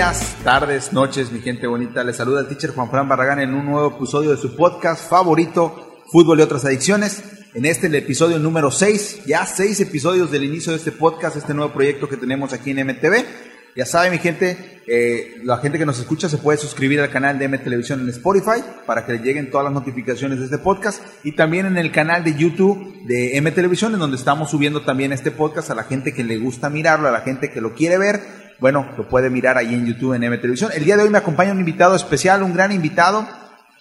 días, tardes, noches, mi gente bonita. Les saluda el teacher Juan Fran Barragán en un nuevo episodio de su podcast favorito, Fútbol y otras adicciones. En este, el episodio número 6, ya seis episodios del inicio de este podcast, este nuevo proyecto que tenemos aquí en MTV. Ya saben, mi gente, eh, la gente que nos escucha se puede suscribir al canal de M Televisión en Spotify para que le lleguen todas las notificaciones de este podcast y también en el canal de YouTube de M Televisión, en donde estamos subiendo también este podcast a la gente que le gusta mirarlo, a la gente que lo quiere ver. Bueno, lo puede mirar ahí en YouTube en M. El día de hoy me acompaña un invitado especial, un gran invitado,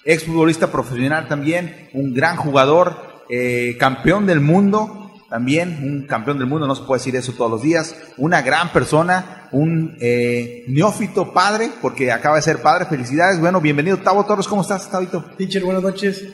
exfutbolista profesional también, un gran jugador, eh, campeón del mundo, también un campeón del mundo, no se puede decir eso todos los días, una gran persona, un eh, neófito padre, porque acaba de ser padre, felicidades, bueno, bienvenido Tavo Torres, ¿cómo estás, Tabito? Teacher, buenas noches,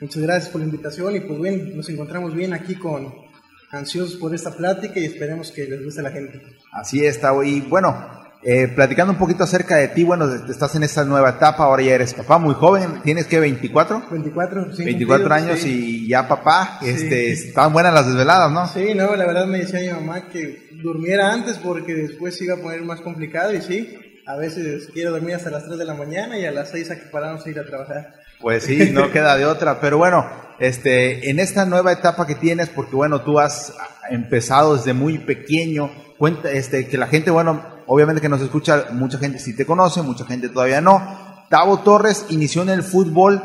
muchas gracias por la invitación y pues bien, nos encontramos bien aquí con ansiosos por esta plática y esperemos que les guste a la gente. Así es, Tavo, y bueno, eh, platicando un poquito acerca de ti, bueno, estás en esta nueva etapa, ahora ya eres papá muy joven, ¿tienes que 24? 24, sí. 24 años y ya papá, este, estaban buenas las desveladas, ¿no? Sí, no, la verdad me decía mi mamá que durmiera antes porque después se iba a poner más complicado y sí, a veces quiero dormir hasta las 3 de la mañana y a las 6 hay que pararnos a ir a trabajar. Pues sí, no queda de otra, pero bueno, este, en esta nueva etapa que tienes, porque bueno, tú has empezado desde muy pequeño, cuenta, este, que la gente, bueno, obviamente que nos escucha, mucha gente sí te conoce, mucha gente todavía no. Tavo Torres inició en el fútbol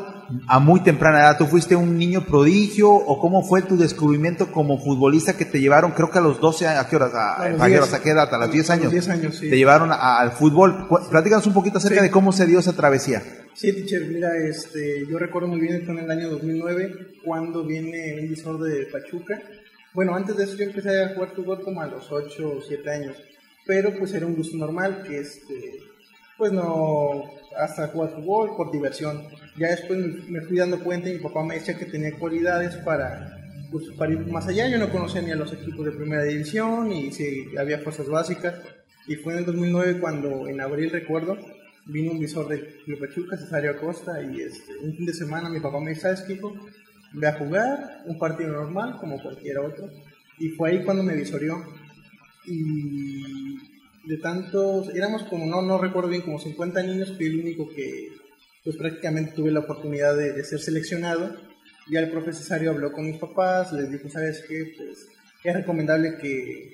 a muy temprana edad. ¿Tú fuiste un niño prodigio o cómo fue tu descubrimiento como futbolista que te llevaron, creo que a los 12 años, ¿a qué horas? ¿A, a, a, qué edad? ¿A los 10 años? 10 años, sí. Te llevaron al fútbol. Platícanos un poquito acerca sí. de cómo se dio esa travesía. Sí, teacher, mira, este, yo recuerdo muy bien, fue en el año 2009, cuando viene un visor de Pachuca. Bueno, antes de eso yo empecé a jugar fútbol como a los 8 o 7 años pero pues era un gusto normal que este pues no hasta jugar fútbol por diversión. Ya después me fui dando cuenta y mi papá me decía que tenía cualidades para pues, ir más allá. Yo no conocía ni a los equipos de primera división y si había fuerzas básicas. Y fue en el 2009 cuando en abril recuerdo vino un visor de Club Pachuca Cesario Acosta y este, un fin de semana mi papá me dice ¿sabes qué? Ve a jugar un partido normal como cualquier otro y fue ahí cuando me visorió y de tantos, éramos como, no, no recuerdo bien, como 50 niños, fui el único que pues prácticamente tuve la oportunidad de, de ser seleccionado. Ya el profe Cesario habló con mis papás, les dijo, ¿sabes qué? Pues es recomendable que,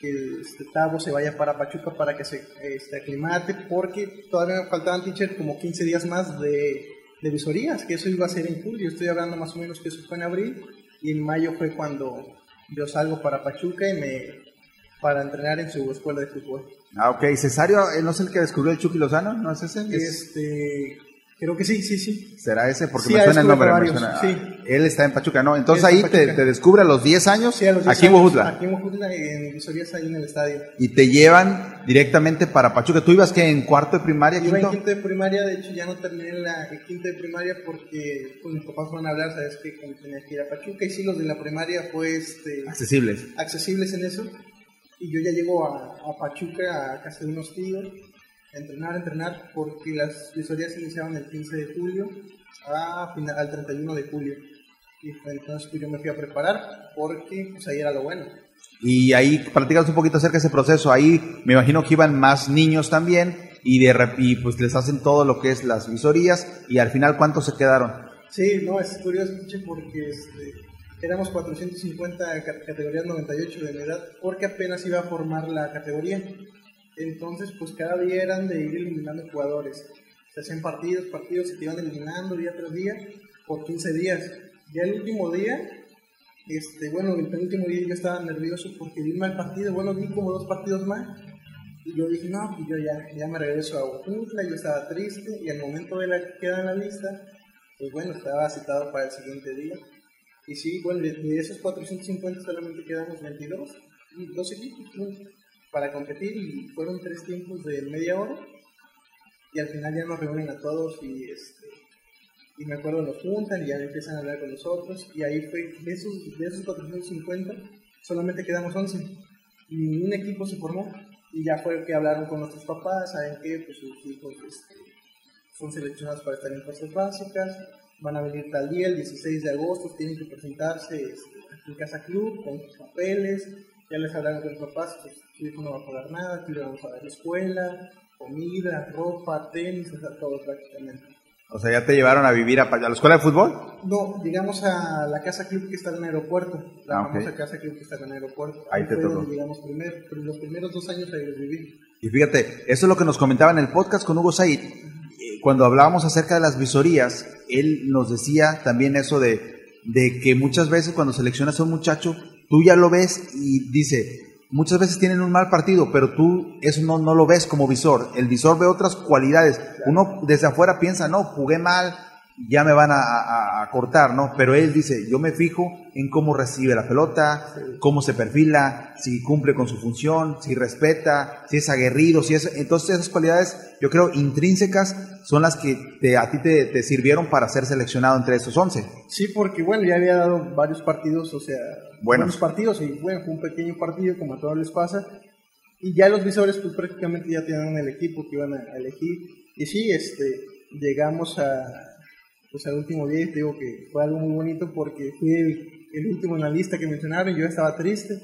que este Tavo se vaya para Pachuca para que se este, aclimate, porque todavía me faltaban, teacher, como 15 días más de, de visorías, que eso iba a ser en julio, estoy hablando más o menos que eso fue en abril, y en mayo fue cuando yo salgo para Pachuca y me, para entrenar en su escuela de fútbol. Ah, ok. Cesario, ¿no es el que descubrió el Chucky Lozano? ¿No es ese? Este, creo que sí, sí, sí. ¿Será ese? Porque me suena el nombre. Me suena, sí. Él está en Pachuca, ¿no? Entonces ahí te, te, descubre a los 10 años, sí, a los 10 aquí años, en Huejutla. Aquí en Huejutla, en Visorías, ahí en el estadio. Y te llevan directamente para Pachuca. ¿Tú ibas que en cuarto de primaria, Iba quinto? en quinto de primaria, de hecho ya no terminé la en quinto de primaria porque pues, mis papás fueron a hablar, sabes que tenía que ir a Pachuca y sí, los de la primaria fue este, accesibles. accesibles en eso y yo ya llego a, a, Pachuca a casa de unos tíos a entrenar, a entrenar, porque las visorías iniciaban el 15 de julio a final, al 31 de julio. Y entonces pues, yo me fui a preparar porque pues ahí era lo bueno. Y ahí platicas un poquito acerca de ese proceso. Ahí me imagino que iban más niños también y, de, y pues les hacen todo lo que es las visorías y al final ¿cuántos se quedaron? Sí, no, es curioso porque este, éramos 450 categorías 98 de mi edad, porque apenas iba a formar la categoría. Entonces, pues cada día eran de ir eliminando jugadores. Se hacían partidos, partidos, se te iban eliminando día tras día por 15 días. Ya el último día, este, bueno, el penúltimo día yo estaba nervioso porque vi mal partido, bueno, vi como dos partidos más. Y yo dije, no, pues yo ya, ya me regreso a Ojutla, yo estaba triste y al momento de la queda en la lista, pues bueno, estaba citado para el siguiente día. Y sí, bueno, de, de, esos 450 solamente quedamos 22, dos equipos ¿no? para competir y fueron tres tiempos de media hora. Y al final ya nos reúnen a todos y, este, y me acuerdo nos juntan y ya empiezan a hablar con nosotros. Y ahí fue, de esos, de esos 450 solamente quedamos 11. Y ningún equipo se formó. Y ya fue que hablaron con nuestros papás, saben que pues, sus hijos este, son seleccionados para estar en fuerzas básicas van a venir tal día, el 16 de agosto, tienen que presentarse este, en Casa Club con sus papeles, ya les hablaron con los papás, pues su hijo no va a pagar nada, aquí le vamos a dar escuela, comida, ropa, tenis, o sea, todo prácticamente. O sea, ¿ya te llevaron a vivir a, a la escuela de fútbol? No, llegamos a la casa club que está en el aeropuerto, la Ah, famosa casa club que está en el aeropuerto. Ahí te fue tocó. llegamos primero, pero los primeros dos años ahí los viví. Y fíjate, eso es lo que nos comentaba en el podcast con Hugo Said. Eh, Cuando hablábamos acerca de las visorías, él nos decía también eso de, de que muchas veces cuando seleccionas a un muchacho, tú ya lo ves y dice, muchas veces tienen un mal partido, pero tú eso no, no lo ves como visor. El visor ve otras cualidades. Uno desde afuera piensa, no, jugué mal, ya me van a, a- a cortar, ¿no? Pero él dice, yo me fijo en cómo recibe la pelota, cómo se perfila, si cumple con su función, si respeta, si es aguerrido, si es... Entonces esas cualidades, yo creo, intrínsecas son las que te- a ti te, te sirvieron para ser seleccionado entre estos 11. Sí, porque bueno, ya había dado varios partidos, o sea, Buenos. buenos partidos, y bueno, fue un pequeño partido, como a todos les pasa, y ya los visores pues prácticamente ya tenían el equipo que iban a, a elegir, y sí, este, llegamos a, pues al último día, y te digo que fue algo muy bonito porque fui el, último en la lista que mencionaron, yo estaba triste,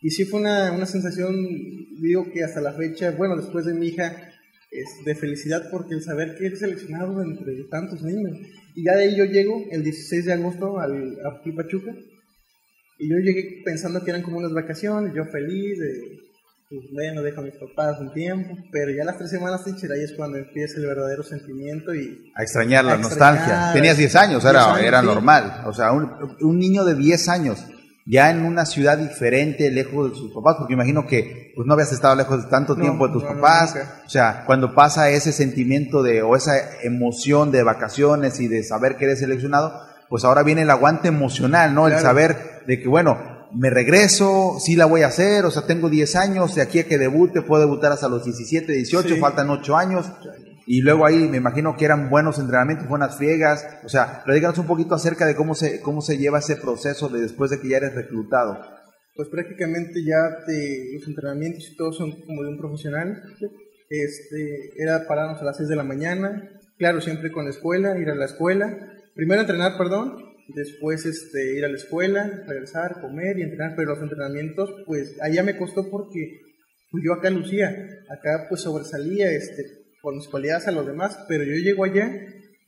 y sí fue una, una sensación, digo que hasta la fecha, bueno, después de mi hija, es de felicidad porque el saber que eres seleccionado entre tantos niños. Y ya de ahí yo llego el 16 de agosto al, a Pachuca. Y yo llegué pensando que eran como unas vacaciones, yo feliz, de, pues bueno, dejo a mis papás un tiempo. Pero ya las tres semanas, teacher, ahí es cuando empieza el verdadero sentimiento y A extrañar la A nostalgia. Tenías 10 años, era, 10 años, era sí. normal. O sea, un, un niño de 10 años, ya en una ciudad diferente, lejos de sus papás, porque imagino que pues, no habías estado lejos de tanto No, tiempo de tus no, papás. o sea, cuando pasa ese sentimiento de, o esa emoción de vacaciones y de saber que eres seleccionado, pues ahora viene el aguante emocional, ¿no? El saber de que, bueno, me regreso, sí la voy a hacer, o sea, tengo 10 años, de aquí a que debute, puedo debutar hasta los 17, 18, Sí. faltan 8 años. Y luego ahí me imagino que eran buenos entrenamientos, buenas friegas. O sea, platícanos un poquito acerca de cómo se, cómo se lleva ese proceso de después de que ya eres reclutado. pues prácticamente ya te, los entrenamientos y todo son como de un profesional. Este, era pararnos a las 6 de la mañana, claro, siempre con la escuela, ir a la escuela. Primero entrenar, perdón, después este, ir a la escuela, regresar, comer y entrenar, pero los entrenamientos, pues allá me costó porque pues, yo acá lucía, acá pues sobresalía este, por mis cualidades a los demás, pero yo llego allá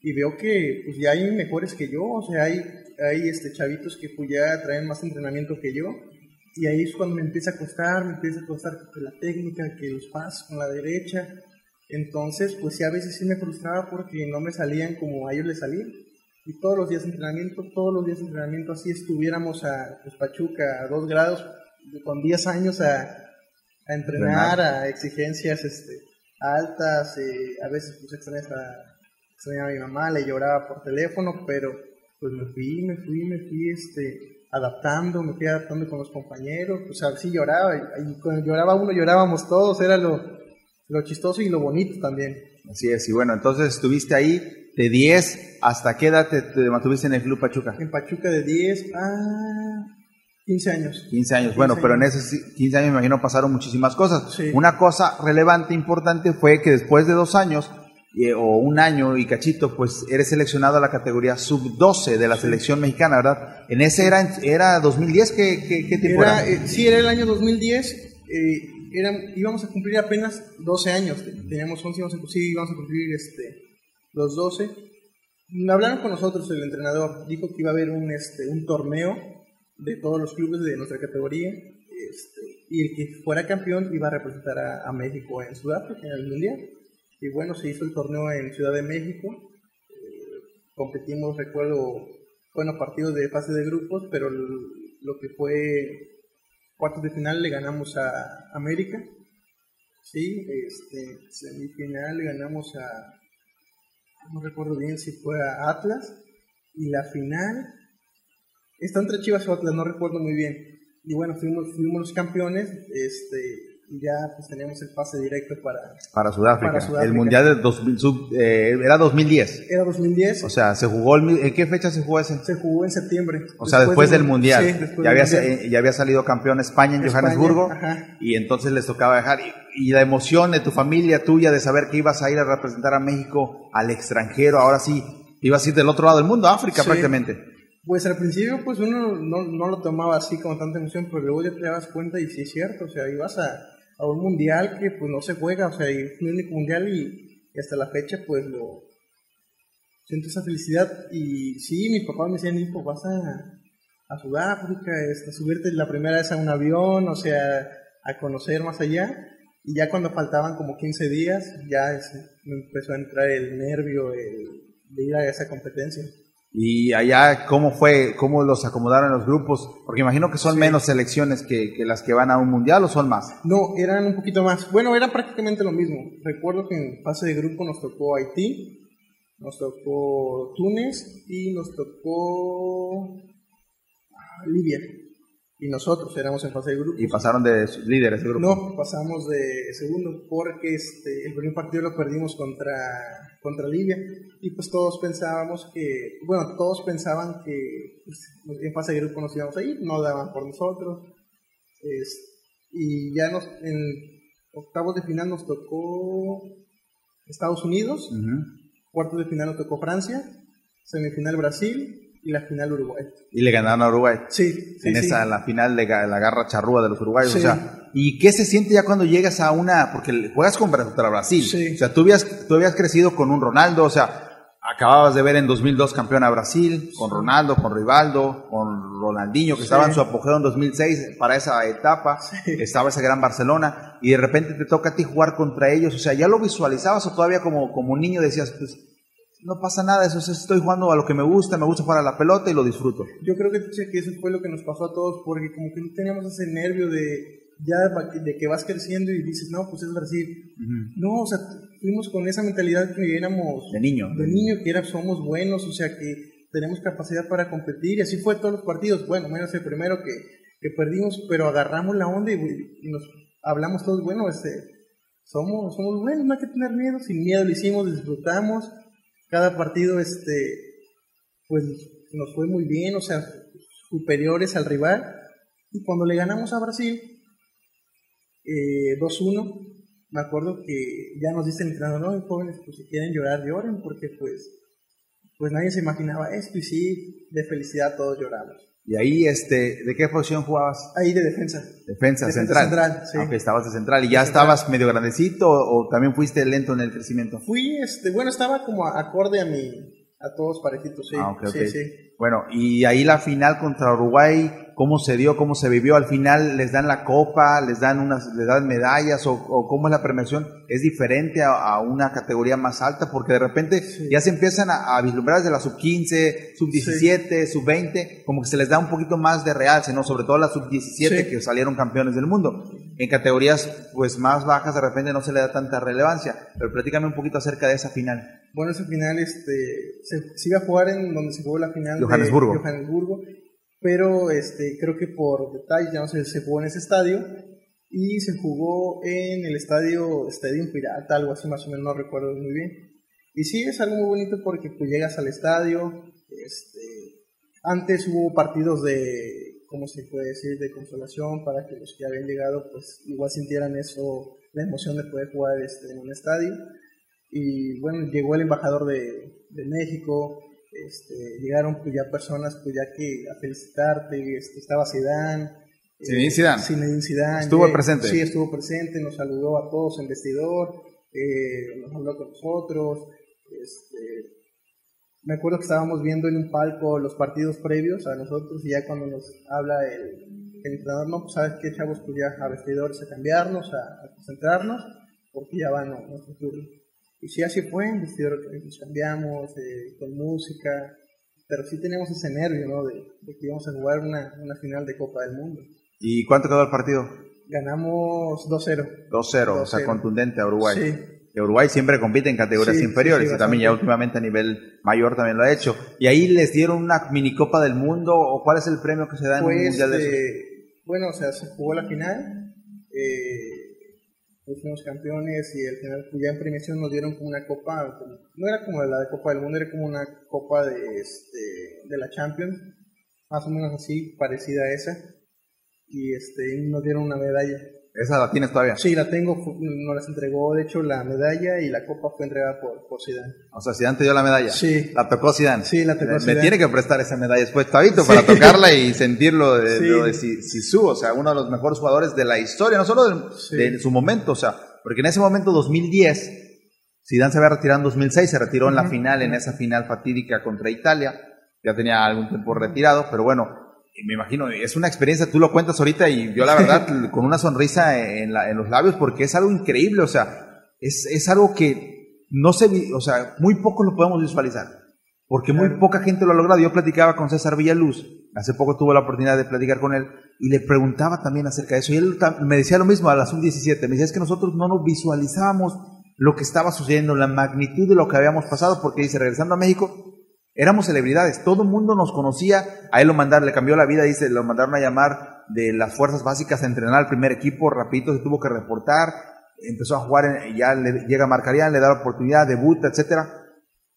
y veo que pues, ya hay mejores que yo, o sea, hay, hay este, chavitos que pues, ya traen más entrenamiento que yo. Y ahí es cuando me empieza a costar, me empieza a costar la técnica, que los pasos con la derecha. Entonces, pues sí, a veces sí me frustraba porque no me salían como a ellos les salían. Y todos los días entrenamiento, todos los días entrenamiento, así estuviéramos a pues, Pachuca a dos grados, con 10 años a, a entrenar, a exigencias este, altas, eh, a veces pues extrañas a, extrañaba a mi mamá, le lloraba por teléfono, pero pues me fui, me fui, me fui este, adaptando, me fui adaptando con los compañeros, o sea, sí lloraba, y, y cuando lloraba uno llorábamos todos, era lo, lo chistoso y lo bonito también. Así es, y bueno, entonces estuviste ahí de 10 hasta qué edad te, te mantuviste en el Club Pachuca? En Pachuca de 10 a 15 años. 15 años. 15 Bueno, pero en años. esos 15 años me imagino pasaron muchísimas cosas. Sí. Una cosa relevante, importante, fue que después de dos años eh, o un año y cachito, pues eres seleccionado a la categoría sub-12 de la selección mexicana, ¿verdad? En ese era, era 2010, ¿qué, qué, qué tiempo era? Era, eh, sí, era el año 2010. eh, eran, íbamos a cumplir apenas 12 años. Teníamos 11, íbamos a, sí, íbamos a cumplir este, los 12. Hablaron con nosotros el entrenador. Dijo que iba a haber un, este, un torneo de todos los clubes de nuestra categoría. Este, y el que fuera campeón iba a representar a, México en Sudáfrica, en el Mundial. Y bueno, se hizo el torneo en Ciudad de México. Eh, competimos, recuerdo, buenos partidos de fase de grupos, pero lo que fue cuartos de final le ganamos a América. Sí, este, semifinal le ganamos a, no recuerdo bien si fue Atlas. Y la final está entre Chivas o Atlas, no recuerdo muy bien. Y bueno, fuimos, fuimos los campeones, este, y ya pues teníamos el pase directo para... Para Sudáfrica. Para Sudáfrica. El Mundial de 2000, sub- eh, era 2010. Era 2010, O sea, se jugó, el ¿en qué fecha se jugó ese? se jugó en septiembre. O sea, después, del, Mundial. Sí, después ya, del había, Mundial. eh, ya había salido campeón España en España, Johannesburgo. ajá. Y entonces les tocaba dejar. Y, y la emoción de tu familia tuya de saber que ibas a ir a representar a México al extranjero. Ahora sí, ibas a ir del otro lado del mundo, África Sí. prácticamente. Pues al principio pues uno no, no lo tomaba así con tanta emoción, pero luego ya te das cuenta y sí es cierto, o sea, ibas a, a un mundial que pues no se juega, o sea, es el único mundial y, y hasta la fecha pues lo siento esa felicidad y sí, mi papá me decía, hijo, vas a, Sudáfrica, a subirte la primera vez a un avión, o sea, a conocer más allá y ya cuando faltaban como 15 días, ya me empezó a entrar el nervio de ir a esa competencia. Y allá, ¿cómo fue? ¿Cómo los acomodaron los grupos? Porque imagino que son menos selecciones que, que, las que van a un mundial o son más. No, eran un poquito más. Bueno, era prácticamente lo mismo. Recuerdo que en fase de grupo nos tocó Haití, nos tocó Túnez y nos tocó ah, Libia y nosotros éramos en fase de grupo. ¿Y pasaron de líderes de grupo? No, pasamos de segundo porque este, el primer partido lo perdimos contra, contra Libia y pues todos pensábamos que, bueno, todos pensaban que pues, en fase de grupo nos íbamos a ir, no daban por nosotros. y ya nos, en octavos de final nos tocó Estados Unidos, cuartos de final nos tocó Francia, semifinal Brasil y la final Uruguay. Y le ganaron a Uruguay. Sí. en esa, la final de la garra charrúa de los uruguayos. O sea, ¿y qué se siente ya cuando llegas a una, porque juegas contra Brasil? Sí. O sea, tú habías, tú habías crecido con un Ronaldo, o sea, acababas de ver en 2002 campeón a Brasil, con Ronaldo, con Rivaldo, con Ronaldinho, que estaba en su apogeo en 2006 para esa etapa, estaba ese gran Barcelona, y de repente te toca a ti jugar contra ellos, o sea, ¿ya lo visualizabas o todavía como, como un niño decías, pues, no pasa nada, eso estoy jugando a lo que me gusta, me gusta jugar a la pelota y lo disfruto. Yo creo que, que eso fue lo que nos pasó a todos, porque como que no teníamos ese nervio de ya de que vas creciendo y dices, no, pues es Brasil. No, o sea, fuimos con esa mentalidad que éramos... De niño. De niño, que era, somos buenos, o sea, que tenemos capacidad para competir y así fue todos los partidos. Bueno, menos el primero que, que perdimos, pero agarramos la onda y, y, nos hablamos todos, bueno, este, somos, somos buenos, no hay que tener miedo, sin miedo lo hicimos, disfrutamos cada partido este, pues nos fue muy bien, o sea, superiores al rival. Y cuando le ganamos a Brasil, eh, 2-1, me acuerdo que ya nos dice el no, jóvenes, pues si quieren llorar, lloren, porque pues, pues nadie se imaginaba esto y sí, de felicidad todos lloramos. Y ahí, este, ¿de qué posición jugabas? Ahí de defensa. Defensa, central. central sí. Aunque estabas de central. ¿Y ya estabas medio grandecito o, también fuiste lento en el crecimiento? Fui, este, bueno, estaba como acorde a mi, a todos parejitos, sí. Ah, sí, sí. Bueno, y ahí la final contra Uruguay, cómo se dio, cómo se vivió. Al final les dan la copa, les dan unas, les dan medallas o, cómo es la premiación. Es diferente a, una categoría más alta porque de repente ya se empiezan a, vislumbrar desde la sub 15, sub 17, sub 20, como que se les da un poquito más de realce, ¿no? Sobre todo la sub 17 que salieron campeones del mundo. En categorías pues más bajas de repente no se le da tanta relevancia, pero platícame un poquito acerca de esa final. Bueno, esa final este, se, se iba a jugar en donde se jugó la final Johannesburgo. de Johannesburgo pero este, creo que por detalles ya no se, se jugó en ese estadio y se jugó en el estadio Estadio Pirata, algo así más o menos, no recuerdo muy bien. Y sí, es algo muy bonito porque pues llegas al estadio, este, antes hubo partidos de, ¿cómo se puede decir?, de consolación para que los que habían llegado pues igual sintieran eso, la emoción de poder jugar este, en un estadio. Y bueno, llegó el embajador de, de México, este, llegaron pues ya personas pues ya que a felicitarte, este, estaba Zidane. Zinedine Zidane. Estuvo presente. Sí, estuvo presente, nos saludó a todos en vestidor, eh, nos habló con nosotros. Este, me acuerdo que estábamos viendo en un palco los partidos previos a nosotros y ya cuando nos habla el, entrenador, no, pues sabes qué, chavos, pues ya a vestidores a cambiarnos, a, concentrarnos, porque ya van a nuestro turno. Y sí, así fue, nos cambiamos eh, con música, pero sí tenemos ese nervio, ¿no? De, que íbamos a jugar una, una, final de Copa del Mundo. ¿Y cuánto quedó el partido? Ganamos 2-0. 2-0, o sea, contundente a Uruguay. Sí. Uruguay siempre compite en categorías inferiores y también ya últimamente a nivel mayor también lo ha hecho. ¿Y ahí les dieron una mini Copa del Mundo o cuál es el premio que se da en pues, un mundial de eso? Bueno, o sea, se jugó la final. Eh, fuimos campeones y al final pues, ya en premiación nos dieron como una copa, no era como la de Copa del Mundo, era como una copa de, este, de la Champions, más o menos así, parecida a esa, y este, nos dieron una medalla, ¿Esa la tienes todavía? Sí, la tengo, nos las entregó, de hecho, la medalla y la copa fue entregada por, por Zidane. O sea, Zidane te dio la medalla. Sí. La tocó Zidane. Sí, la tocó Me tiene que prestar esa medalla después, Tabito, para tocarla y sentirlo de, de, Sisu, o sea, uno de los mejores jugadores de la historia, no solo de, su momento, o sea, porque en ese momento, 2010, Zidane se había retirado en 2006, se retiró en la final, en esa final fatídica contra Italia, ya tenía algún tiempo retirado, pero bueno, me imagino, es una experiencia, tú lo cuentas ahorita y yo la verdad con una sonrisa en, los labios porque es algo increíble, o sea, es, es, algo que no se, o sea, muy poco lo podemos visualizar, porque muy poca gente lo ha logrado. Yo platicaba con César Villaluz, hace poco tuve la oportunidad de platicar con él y le preguntaba también acerca de eso y él me decía lo mismo a la sub-17, me decía es que nosotros no nos visualizábamos lo que estaba sucediendo, la magnitud de lo que habíamos pasado, porque dice, regresando a México, Éramos celebridades, todo el mundo nos conocía, a él lo mandaron, le cambió la vida, dice, lo mandaron a llamar de las fuerzas básicas a entrenar al primer equipo, rapidito se tuvo que reportar, empezó a jugar, ya le, llega a Marcarían, le da la oportunidad, debuta, etcétera,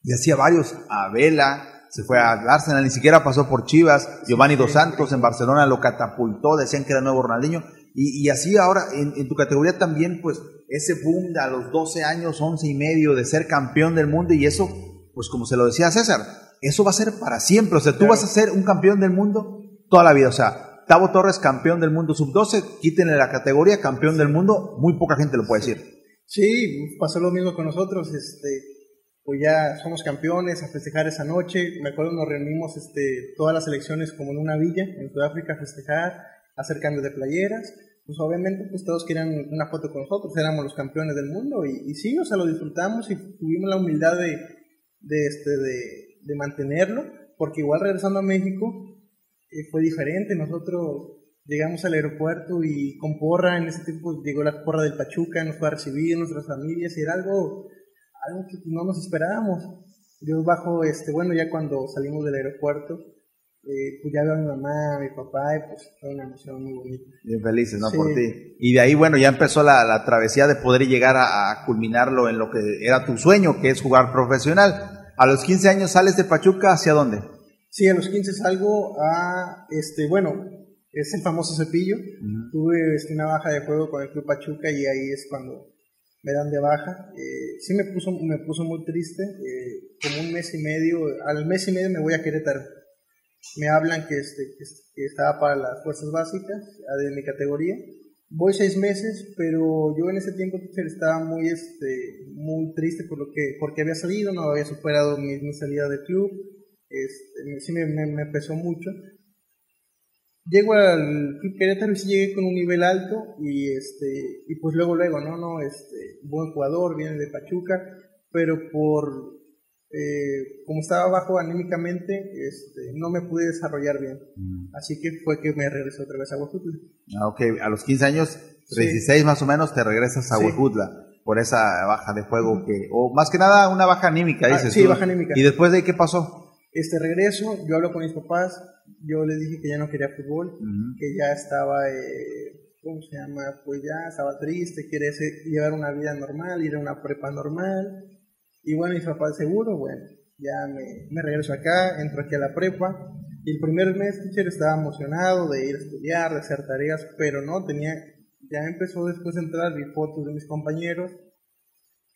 y hacía varios, a Vela, se fue a Arsenal, ni siquiera pasó por Chivas, Giovanni Dos Santos en Barcelona lo catapultó, decían que era nuevo Ronaldinho, y, y así ahora en, en, tu categoría también, pues ese boom a los 12 años, 11 y medio de ser campeón del mundo, y eso, pues como se lo decía César, eso va a ser para siempre. O sea, tú vas a ser un campeón del mundo toda la vida. O sea, Tavo Torres, campeón del mundo sub-12, quítenle la categoría, campeón del mundo, muy poca gente lo puede decir. Sí, pasó lo mismo con nosotros. Este, pues ya somos campeones a festejar esa noche. Me acuerdo nos reunimos este, todas las elecciones como en una villa en Sudáfrica a festejar, a hacer cambios de playeras. Pues obviamente pues todos querían una foto con nosotros, éramos los campeones del mundo y, y sí, o sea, lo disfrutamos y tuvimos la humildad de, de, este, de, de mantenerlo, porque igual regresando a México eh, fue diferente. Nosotros llegamos al aeropuerto y con porra, en ese tiempo llegó la porra del Pachuca, nos fue a recibir nuestras familias y era algo, algo que no nos esperábamos. Yo bajo, este, bueno, ya cuando salimos del aeropuerto, eh, pues ya veo a mi mamá, a mi papá, y pues fue una emoción muy bonita. Bien felices, ¿no? Por ti. Y de ahí, bueno, ya empezó la, la travesía de poder llegar a, a, culminarlo en lo que era tu sueño, que es jugar profesional. A los 15 años sales de Pachuca, ¿hacia dónde? Sí, a los 15 salgo a, este, bueno, es el famoso cepillo. Tuve este, una baja de juego con el Club Pachuca y ahí es cuando me dan de baja. Eh, sí me puso, me puso muy triste, eh, como un mes y medio, al mes y medio me voy a Querétaro. Me hablan que, este, que estaba para las fuerzas básicas de mi categoría Voy seis meses, pero yo en ese tiempo estaba muy, este, muy triste por lo que, porque había salido, no había superado mi, salida del club, este, sí me, me, pesó mucho. Llego al Club Querétaro y sí llegué con un nivel alto y, este, y pues luego, luego, no, no, este, buen jugador, viene de Pachuca, pero por eh, como estaba bajo anímicamente, este, no me pude desarrollar bien. Mm. Así que fue que me regresé otra vez a Huejutla. Ah, ok, a los 15 años, 16 más o menos, te regresas a sí. por esa baja de juego que, o más que nada una baja anímica, ah, dices. sí, baja anímica. ¿Y después de ahí qué pasó? Este regreso, yo hablo con mis papás, yo les dije que ya no quería fútbol, que ya estaba, eh, ¿cómo se llama? Pues ya estaba triste, quiere llevar una vida normal, ir a una prepa normal y bueno, mis papás, seguro, bueno, ya me, me, regreso acá, entro aquí a la prepa. Y el primer mes, teacher, estaba emocionado de ir a estudiar, de hacer tareas, pero no, tenía, ya empezó después de entrar, vi fotos de mis compañeros,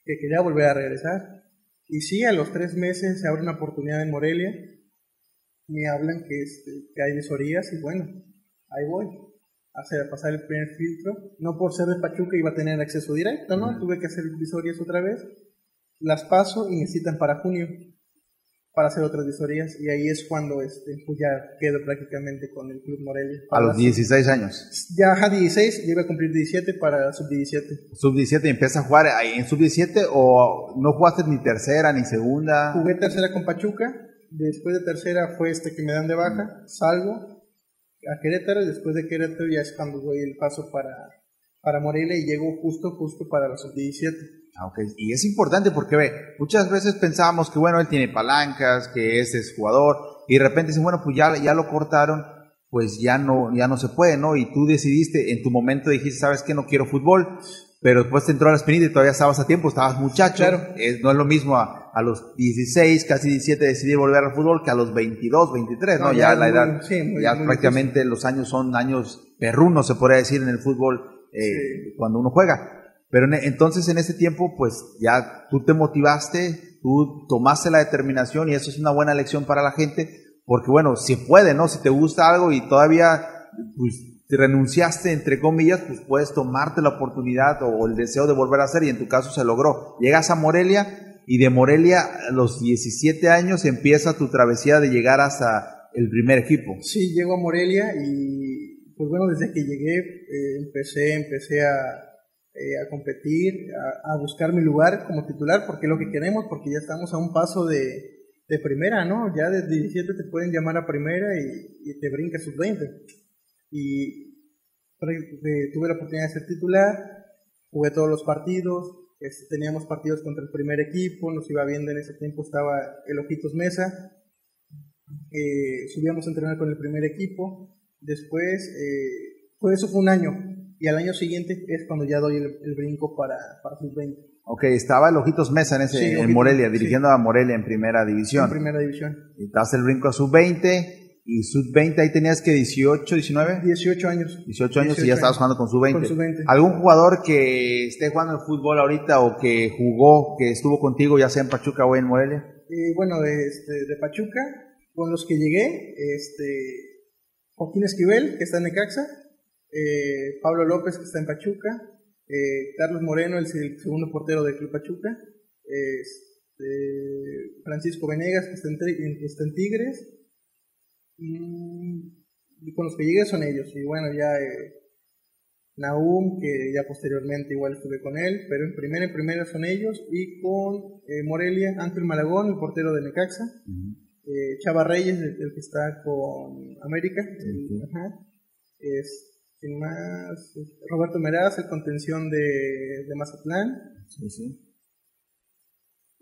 que quería volver a regresar. Y sí, a los tres meses se abre una oportunidad en Morelia, me hablan que, este, que hay visorías y bueno, ahí voy a hacer, pasar el primer filtro. No por ser de Pachuca iba a tener acceso directo, ¿no? Tuve que hacer visorias otra vez las paso y necesitan para junio para hacer otras visorías y ahí es cuando este, pues ya quedo prácticamente con el Club Morelia. A los 16 años. Ya a 16, iba a cumplir 17 para sub-17. Sub-17 empieza a jugar en sub-17 o no jugaste ni tercera ni segunda? Jugué tercera con Pachuca, después de tercera fue este que me dan de baja, salgo a Querétaro y después de Querétaro ya es cuando doy el paso para, para Morelia y llego justo, justo para la sub-17. Ah, y es importante porque ve, muchas veces pensábamos que bueno, él tiene palancas, que ese es jugador, y de repente dicen, bueno, pues ya, ya lo cortaron, pues ya no, ya no se puede, ¿no? Y tú decidiste, en tu momento dijiste, ¿sabes qué? No quiero fútbol, pero después te entró a la espinita y todavía estabas a tiempo, estabas muchacho. no es lo mismo a, a, los 16, casi 17 decidir volver al fútbol que a los 22, 23, ¿no? ya, la edad, ya prácticamente los años son años perrunos, se podría decir, en el fútbol eh, cuando uno juega. Pero entonces en ese tiempo, pues ya tú te motivaste, tú tomaste la determinación y eso es una buena lección para la gente, porque bueno, si puede, ¿no? Si te gusta algo y todavía pues, te renunciaste, entre comillas, pues puedes tomarte la oportunidad o el deseo de volver a hacer y en tu caso se logró. Llegas a Morelia y de Morelia a los 17 años empieza tu travesía de llegar hasta el primer equipo. Sí, llego a Morelia y pues bueno, desde que llegué eh, empecé, empecé a eh, a competir, a, buscar mi lugar como titular, porque es lo que queremos, porque ya estamos a un paso de, primera, ¿no? Ya desde 17 te pueden llamar a primera y, te brinca sus 20. Y tuve la oportunidad de ser titular, jugué todos los partidos, teníamos partidos contra el primer equipo, nos iba viendo en ese tiempo, estaba el Ojitos Mesa, eh, subíamos a entrenar con el primer equipo, después, eh, pues eso fue un año, y al año siguiente es cuando ya doy el, brinco para, para sub-20. Ok, estaba el Ojitos Mesa en, ese, en Morelia, dirigiendo a Morelia en primera división. En primera división. Y das el brinco a sub-20 y sub-20 ahí tenías que 18, 19? 18 años. 18 años y ya estabas jugando con sub-20. Sub ¿Algún jugador que esté jugando el fútbol ahorita o que jugó, que estuvo contigo ya sea en Pachuca o en Morelia? Eh, bueno, de, este, de Pachuca, con los que llegué, este, Joaquín Esquivel, que está en Necaxa, eh, Pablo López, que está en Pachuca, eh, Carlos Moreno, el, segundo portero del Club Pachuca, este, Francisco Venegas, que está en, Tigres, y con los que llegué son ellos, y bueno, ya eh, Naum, que ya posteriormente igual estuve con él, pero en primera, en primera son ellos, y con Morelia, Ángel Malagón, el portero de Necaxa, Chava Reyes, el, que está con América, es más, Roberto Meraz, el contención de, de Mazatlán. Sí, sí.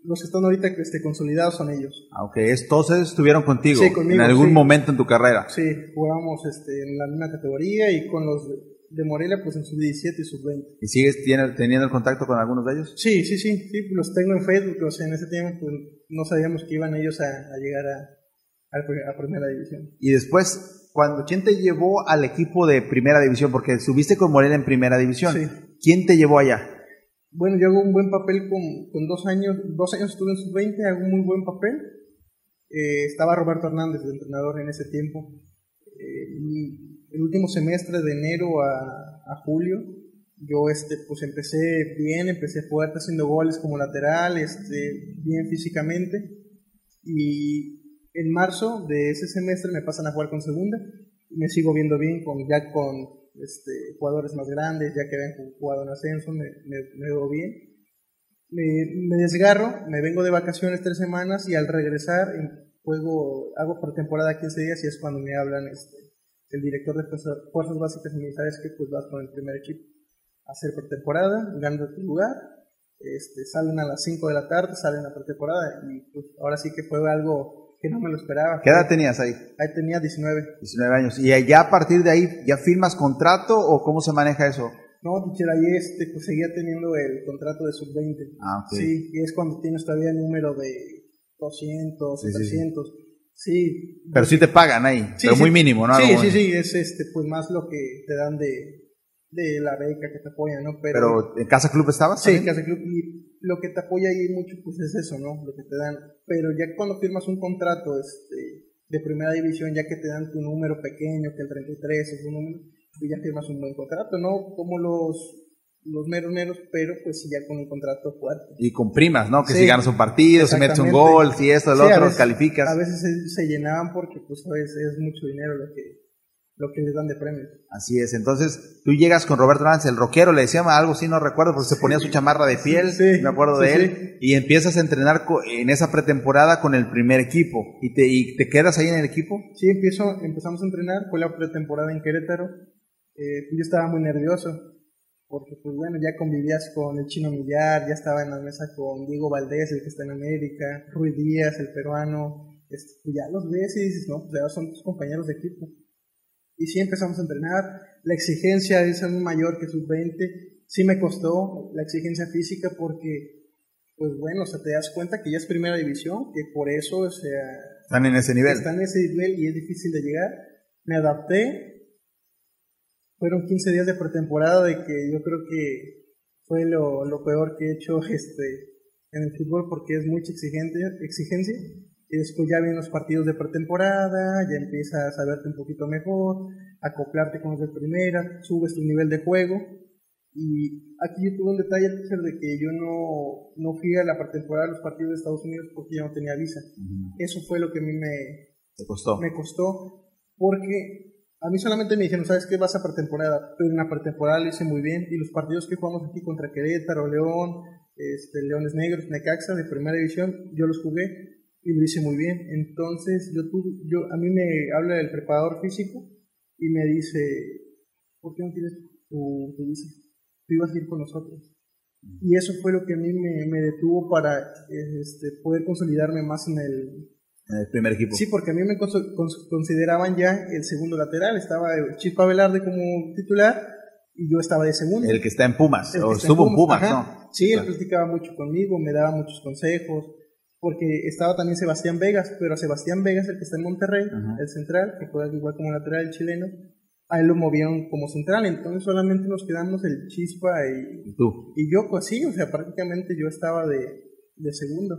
Los que están ahorita este, consolidados son ellos. Ah, ok. Todos estuvieron contigo sí, conmigo, en algún momento en tu carrera. Sí, jugamos este, en la misma categoría y con los de, Morelia pues en sub-17 y sub-20. ¿Y sigues teniendo el contacto con algunos de ellos? Sí, sí, sí, sí, los tengo en Facebook, o sea, en ese tiempo pues, no sabíamos que iban ellos a, a llegar a, a, primera división. Y después, cuando, ¿quién te llevó al equipo de primera división? Porque subiste con Morelia en primera división. Sí. ¿Quién te llevó allá? Bueno, yo hago un buen papel con, dos años, dos años estuve en sub-20, hago un muy buen papel. Eh, estaba Roberto Hernández de entrenador en ese tiempo. Eh, el último semestre de enero a, julio, yo este, pues empecé bien, empecé fuerte haciendo goles como lateral, este, bien físicamente. Y en marzo de ese semestre me pasan a jugar con segunda. Me sigo viendo bien con ya con este, jugadores más grandes, ya que habían jugado en ascenso, me, veo bien. Me, desgarro, me vengo de vacaciones tres semanas y al regresar juego, hago por temporada 15 días y es cuando me hablan este, el director de Fuerzas Básicas Militares que pues vas con el primer equipo a hacer pretemporada, ganas tu lugar, este, salen a las 5 de la tarde, salen a pretemporada y pues ahora sí que fue algo que no me lo esperaba. ¿Qué edad tenías ahí? Ahí tenía 19. 19 años. ¿Y ya a partir de ahí ya firmas contrato o cómo se maneja eso? No, teacher, ahí este, pues seguía teniendo el contrato de sub-20. Ah, ok. Sí, y es cuando tienes todavía el número de 200, sí, 300. Sí. Pero sí te pagan ahí, pero muy mínimo, ¿no? Sí, sí, sí, es este, pues más lo que te dan de, de la beca que te apoya, ¿no? Pero, ¿en Casa Club estabas? Sí, en Casa Club. Y lo que te apoya ahí mucho, pues es eso, ¿no? Lo que te dan. Pero ya cuando firmas un contrato este, de primera división, ya que te dan tu número pequeño, que el 33 es un número, pues ya firmas un buen contrato, ¿no? Como los los meros meros, pero pues ya con un contrato fuerte. Y con primas, ¿no? Que si ganas un partido, si metes un gol, si esto, el otro, los calificas. A veces se, se, llenaban porque pues a veces es mucho dinero lo que, lo que les dan de premios. Así es, entonces tú llegas con Roberto Hernández, el rockero, le decía algo, sí, no recuerdo, porque se ponía su chamarra de piel, me acuerdo de él, y empiezas a entrenar en esa pretemporada con el primer equipo, ¿y te, y te quedas ahí en el equipo? Sí, empiezo, empezamos a entrenar, fue la pretemporada en Querétaro, eh, yo estaba muy nervioso, porque pues bueno, ya convivías con el chino Millar, ya estaba en la mesa con Diego Valdés, el que está en América, Rui Díaz, el peruano, este, ya los ves y dices, no, pues ya son tus compañeros de equipo y sí empezamos a entrenar. La exigencia es aún mayor que sub-20. Sí me costó la exigencia física porque, pues bueno, o sea, te das cuenta que ya es primera división, que por eso, o sea... Están en ese nivel. Están en ese nivel y es difícil de llegar. Me adapté. fueron 15 días de pretemporada de que yo creo que fue lo, lo peor que he hecho este, en el fútbol porque es mucha exigente, exigencia. Y después ya vienen los partidos de pretemporada, ya empiezas a verte un poquito mejor, acoplarte con los de primera, subes tu nivel de juego. Y aquí yo tuve un detalle, de que yo no, no fui a la pretemporada de los partidos de Estados Unidos porque ya no tenía visa. Eso fue lo que a mí me, costó? me costó, porque a mí solamente me dijeron, ¿sabes qué? Vas a pretemporada, pero en la pretemporada lo hice muy bien y los partidos que jugamos aquí contra Querétaro, León, este, Leones Negros, Necaxa de primera división, yo los jugué y lo hice muy bien. Entonces, yo, tuve, yo a mí me habla el preparador físico y me dice, ¿por qué no tienes tu, tu visa? Tú ibas a ir con nosotros. Y eso fue lo que a mí me, me detuvo para este, poder consolidarme más en el, el primer equipo. Sí, porque a mí me consideraban ya el segundo lateral. Estaba Chispa Velarde como titular y yo estaba de segundo. El que está en Pumas, o estuvo en Pumas, ¿no? Sí, él platicaba mucho conmigo, me daba muchos consejos, porque estaba también Sebastián Vegas, pero Sebastián Vegas, el que está en Monterrey, el central, que juega igual como lateral el chileno, a él lo movieron como central, entonces solamente nos quedamos el Chispa y, tú? y yo, pues sí, o sea, prácticamente yo estaba de, de segundo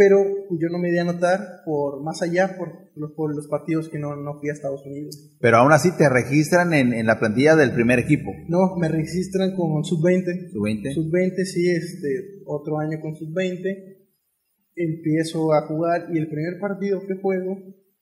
pero yo no me di a notar por más allá por los, por los partidos que no, no, fui a Estados Unidos. Pero aún así te registran en, en la plantilla del primer equipo. No, me registran con sub-20. Sub-20. Sub-20, sí, este, otro año con sub-20. Empiezo a jugar y el primer partido que juego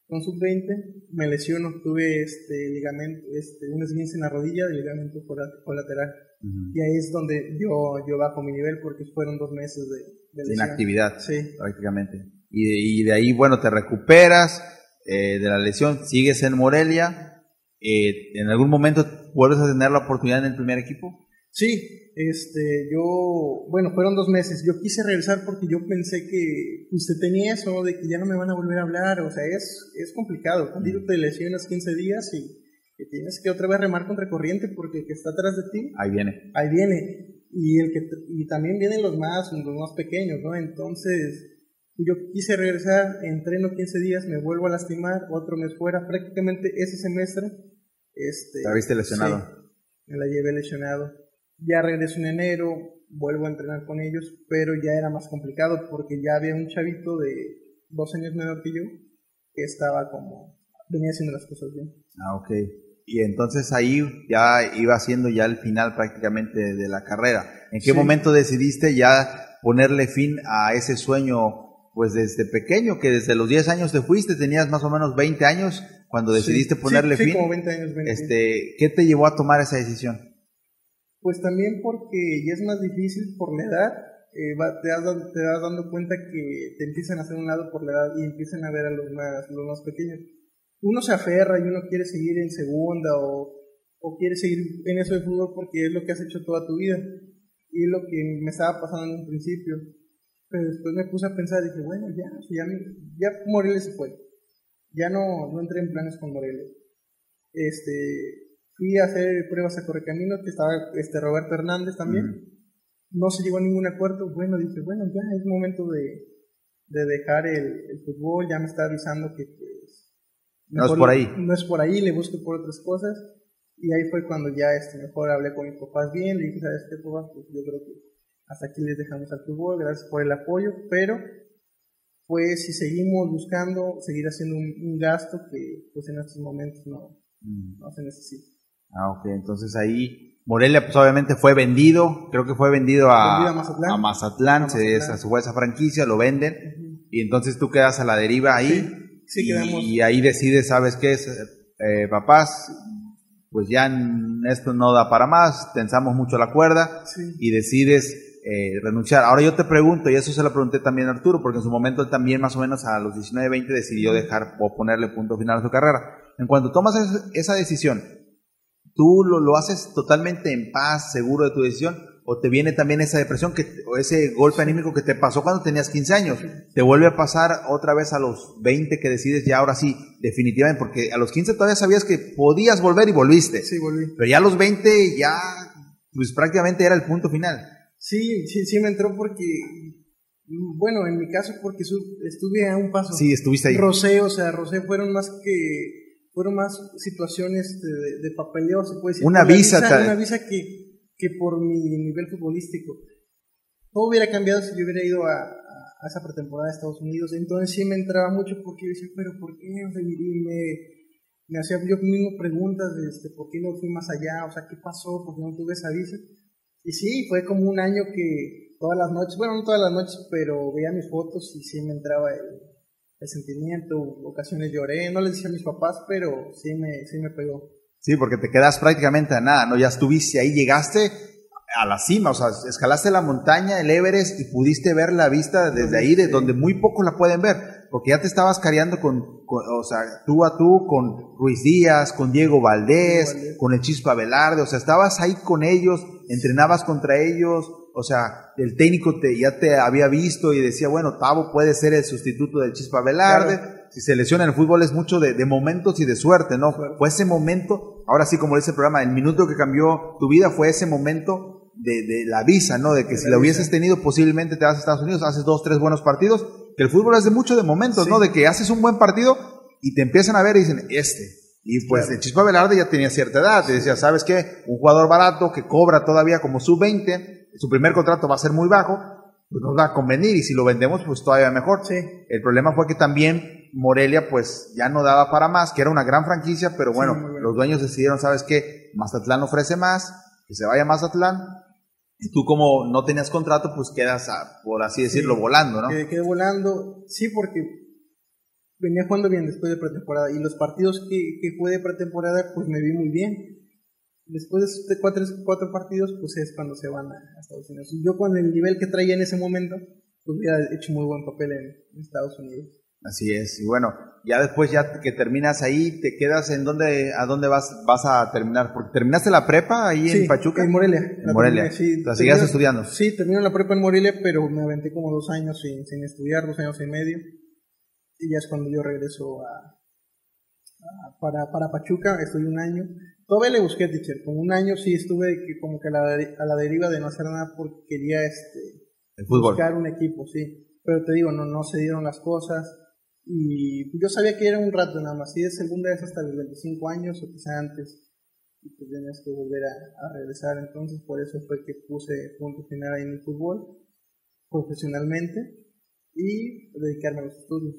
con sub-20 me lesiono, tuve este ligamento, este, un esguince en la rodilla de ligamento colateral. Y ahí es donde yo, yo bajo mi nivel porque fueron dos meses de, de inactividad, sí. prácticamente. Y de, y de, ahí, bueno, te recuperas eh, de la lesión, sigues en Morelia. Eh, ¿En algún momento vuelves a tener la oportunidad en el primer equipo? Sí, este, yo, bueno, fueron dos meses. Yo quise regresar porque yo pensé que usted tenía eso, de que ya no me van a volver a hablar. O sea, es, es complicado. Cuando te lesionas 15 días y tienes que otra vez remar contra corriente porque el que está atrás de ti. Ahí viene. Ahí viene. Y, el que, y también vienen los más, los más pequeños, ¿no? Entonces, yo quise regresar, entreno 15 días, me vuelvo a lastimar, otro mes fuera. Prácticamente ese semestre. Este, ¿Te viste lesionado? Sí, me la llevé lesionado. Ya regreso en enero, vuelvo a entrenar con ellos, pero ya era más complicado porque ya había un chavito de dos años menor que yo que estaba como, venía haciendo las cosas bien. Ah, ok y entonces ahí ya iba siendo ya el final prácticamente de la carrera. ¿En qué momento decidiste ya ponerle fin a ese sueño? Pues desde pequeño, que desde los 10 años te fuiste, tenías más o menos 20 años cuando decidiste ponerle sí, fin. Como 20 años, 20 este, ¿Qué te llevó a tomar esa decisión? Pues también porque ya es más difícil por la edad, eh, te, das, te das dando cuenta que te empiezan a hacer un lado por la edad y empiezan a ver a los más, los más pequeños uno se aferra y uno quiere seguir en segunda o, o quiere seguir en eso de fútbol porque es lo que has hecho toda tu vida. Y es lo que me estaba pasando en un principio. Pero después me puse a pensar y dije, bueno, ya, ya, ya Moreles se fue. Ya no, no entré en planes con Moreles. Este, fui a hacer pruebas a Correcamino, que estaba este Roberto Hernández también. No se llegó a ningún acuerdo. Bueno, dije, bueno, ya es momento de, de dejar el, el, fútbol. Ya me está avisando que, no es por ahí. No es por ahí, le busqué por otras cosas. Y ahí fue cuando ya este, mejor hablé con mis papás bien, le dije, ¿sabes qué, papá? Pues yo creo que hasta aquí les dejamos al fútbol, gracias por el apoyo, pero pues si seguimos buscando, seguir haciendo un, gasto que pues en estos momentos no, mm. no se necesita. Ah, ok, entonces ahí Morelia pues obviamente fue vendido, creo que fue vendido a, a Mazatlán, a Mazatlán, a se Mazatlán. esa franquicia, lo venden, uh -huh. y entonces tú quedas a la deriva ahí. Sí Sí, y, y, ahí decides, ¿sabes qué es? Eh, papás, pues ya esto no da para más, tensamos mucho la cuerda sí. y decides eh, renunciar. Ahora yo te pregunto, y eso se lo pregunté también a Arturo, porque en su momento él también más o menos a los 19, 20 decidió dejar o ponerle punto final a su carrera. En cuanto tomas esa decisión, ¿tú lo, lo haces totalmente en paz, seguro de tu decisión? o te viene también esa depresión que, o ese golpe anímico que te pasó cuando tenías 15 años, te vuelve a pasar otra vez a los 20 que decides ya ahora sí, definitivamente, porque a los 15 todavía sabías que podías volver y volviste. Sí, volví. Pero ya a los 20 ya, pues prácticamente era el punto final. Sí, sí, sí me entró porque, bueno, en mi caso porque estuve a un paso. Sí, estuviste ahí. Rosé, o sea, Rosé fueron más que fueron más situaciones de, de papeleo, se puede decir. Una visa, tal- Una visa que, que por mi nivel futbolístico. Todo hubiera cambiado si yo hubiera ido a, a esa pretemporada de Estados Unidos. Entonces sí me entraba mucho porque yo decía, pero ¿por qué? O sea, y me, me hacía yo mismo preguntas de este, por qué no fui más allá, o sea, ¿qué pasó? ¿Por qué no tuve esa visa? Y sí, fue como un año que todas las noches, bueno, no todas las noches, pero veía mis fotos y sí me entraba el, el sentimiento, ocasiones lloré, no les decía a mis papás, pero sí me, sí me pegó. Sí, porque te quedas prácticamente a nada, ¿no? Ya estuviste ahí, llegaste a la cima, o sea, escalaste la montaña, el Everest, y pudiste ver la vista desde ahí, de donde muy pocos la pueden ver, porque ya te estabas careando con, con- o sea, tú a tú con Ruiz Díaz, con Diego Valdés, Valdés. con el Chispa Velarde, o sea, estabas ahí con ellos, entrenabas contra ellos, o sea, el técnico te, ya te había visto y decía, bueno, Tavo puede ser el sustituto del Chispa Velarde, Claro. si se lesiona en el fútbol es mucho de, de momentos y de suerte, ¿no? Fue ese momento, ahora sí como dice el programa, el minuto que cambió tu vida fue ese momento de, de la visa, ¿no? De que De si la hubieses tenido posiblemente te vas a Estados Unidos, haces dos, tres buenos partidos, que el fútbol es de mucho de momentos, Sí. ¿no? De que haces un buen partido y te empiezan a ver y dicen, este. Y pues Claro. el Chispa Velarde ya tenía cierta edad, te decía, ¿sabes qué? Un jugador barato que cobra todavía como sub-20, su primer contrato va a ser muy bajo, pues nos va a convenir y si lo vendemos pues todavía mejor. Sí, El problema fue que también Morelia pues ya no daba para más, que era una gran franquicia, pero bueno, los dueños decidieron, ¿sabes qué? Mazatlán ofrece más, que se vaya a Mazatlán, y tú como no tenías contrato, pues quedas, a- por así decirlo, Sí. volando, ¿no? quedé volando, sí, porque venía jugando bien después de pretemporada y los partidos que, que jugué de pretemporada, pues me vi muy bien. Después de cuatro, cuatro partidos, pues es cuando se van a, a Estados Unidos. Y yo con el nivel que traía en ese momento, pues hubiera hecho muy buen papel en, en Estados Unidos. Así es, y bueno, ya después ya que terminas ahí, te quedas en dónde, a dónde vas, vas a terminar, porque terminaste la prepa ahí en Pachuca. En Morelia. En Morelia. terminé, sí. ¿La seguías estudiando? Sí, terminé la prepa en Morelia, pero me aventé como dos años sin, sin estudiar, dos años y medio. Y ya es cuando yo regreso a, a- para, para Pachuca, estoy un año. Todavía le busqué teacher, como un año sí estuve que como que a la, a la deriva de no hacer nada porque quería este, El fútbol. buscar un equipo, sí. Pero te digo, no, no se dieron las cosas. Y yo sabía que era un rato nada más. Si es segunda vez hasta los 25 años o quizá antes. Y pues tienes que volver a, a regresar. Entonces por eso fue que puse punto final ahí en el fútbol, profesionalmente, y dedicarme a los estudios.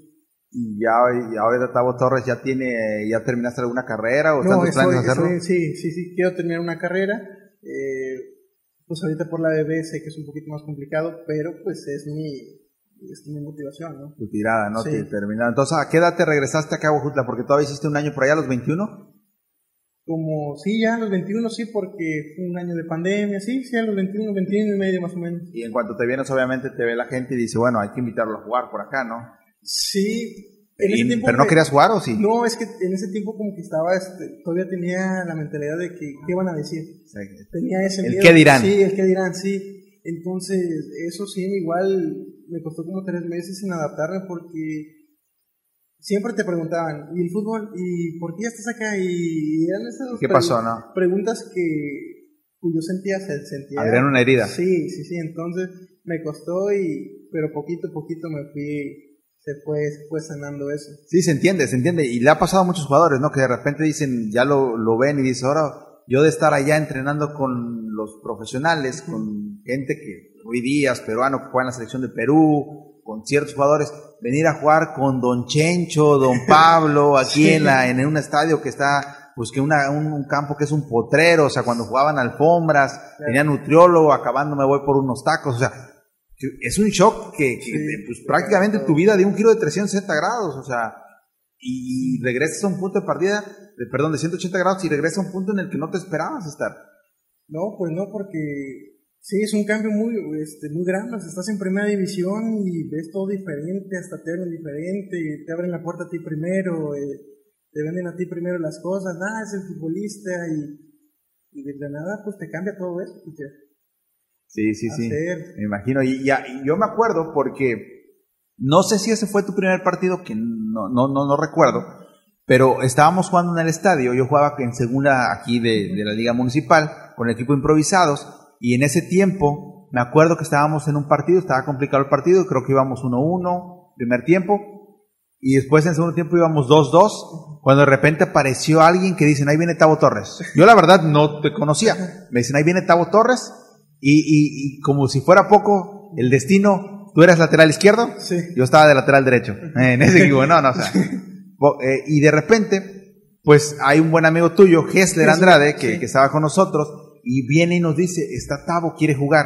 Y ya, y ahora Tavo Torres ya tiene, ya terminaste alguna carrera o No, tus planes hacerlo. sí, sí, sí, quiero terminar una carrera. Eh, pues ahorita por la bebé sé que es un poquito más complicado, pero pues es mi, es mi motivación, ¿no? Tu tirada, ¿no? Sí. Te terminaron. Entonces, ¿a qué edad te regresaste acá a Huejutla? Porque todavía hiciste un año por allá, a los 21. Como, sí, ya a los 21 sí, porque fue un año de pandemia, sí, sí, a los 21, 21 y medio más o menos. Y en cuanto te vienes, obviamente te ve la gente y dice, bueno, hay que invitarlo a jugar por acá, ¿no? Sí, en ese Y- tiempo ¿Pero no me- querías jugar o sí? No, es que en ese tiempo como que estaba, este, todavía tenía la mentalidad de que, ¿qué van a decir? Tenía ese El miedo. qué dirán. Sí, el qué dirán, sí. Entonces, eso sí, igual me costó como tres meses en adaptarme porque siempre te preguntaban, ¿y el fútbol? ¿Y por qué ya estás acá? Y eran esas ¿Qué pregu- pasó, no? preguntas que pues, yo sentía, se- sentía... Abrieron una herida. Sí, sí, sí, entonces me costó y, pero poquito a poquito me fui, se fue, se fue sanando eso. Sí, se entiende, se entiende. Y le ha pasado a muchos jugadores, ¿no? Que de repente dicen, ya lo, lo ven y dicen, ahora yo de estar allá entrenando con los profesionales, con gente que, Rui Díaz, peruano, que juega en la selección de Perú, con ciertos jugadores, venir a jugar con Don Chencho, Don Pablo, aquí Sí. en, la, en un estadio que está, pues que una, un, un campo que es un potrero, o sea, cuando jugaban alfombras, tenía nutriólogo, acabando me voy por unos tacos, o sea, es un shock que, que, Sí. pues, prácticamente tu vida dio un giro de 360 grados, o sea, y regresas a un punto de partida, de, perdón, de 180 grados y regresas a un punto en el que no te esperabas estar. No, pues no, porque sí, es un cambio muy, este, muy grande. Estás en primera división y ves todo diferente, hasta te hablan diferente, te abren la puerta a ti primero, eh, te venden a ti primero las cosas, ah, es el futbolista y, y de la nada pues te cambia todo eso. y te- Sí, sí, sí. hacer. Me imagino. Y, ya, y yo me acuerdo porque no sé si ese fue tu primer partido, que no, no, no, no recuerdo, pero estábamos jugando en el estadio. Yo jugaba en segunda aquí de, de la Liga Municipal con el equipo improvisados. Y en ese tiempo me acuerdo que estábamos en un partido, estaba complicado el partido, creo que íbamos 1-1, primer tiempo. y después en segundo tiempo íbamos 2-2, cuando de repente apareció alguien que dicen, ahí viene Tavo Torres. Yo la verdad no te conocía. Me dicen, ahí viene Tavo Torres, y, y, como si fuera poco, el destino, tú eras lateral izquierdo, Sí. yo estaba de lateral derecho, eh, en ese equipo, no, no, o sea, eh, y de repente, pues hay un buen amigo tuyo, Gessler, Andrade, que, sí. que estaba con nosotros, y viene y nos dice, está Tavo, quiere jugar.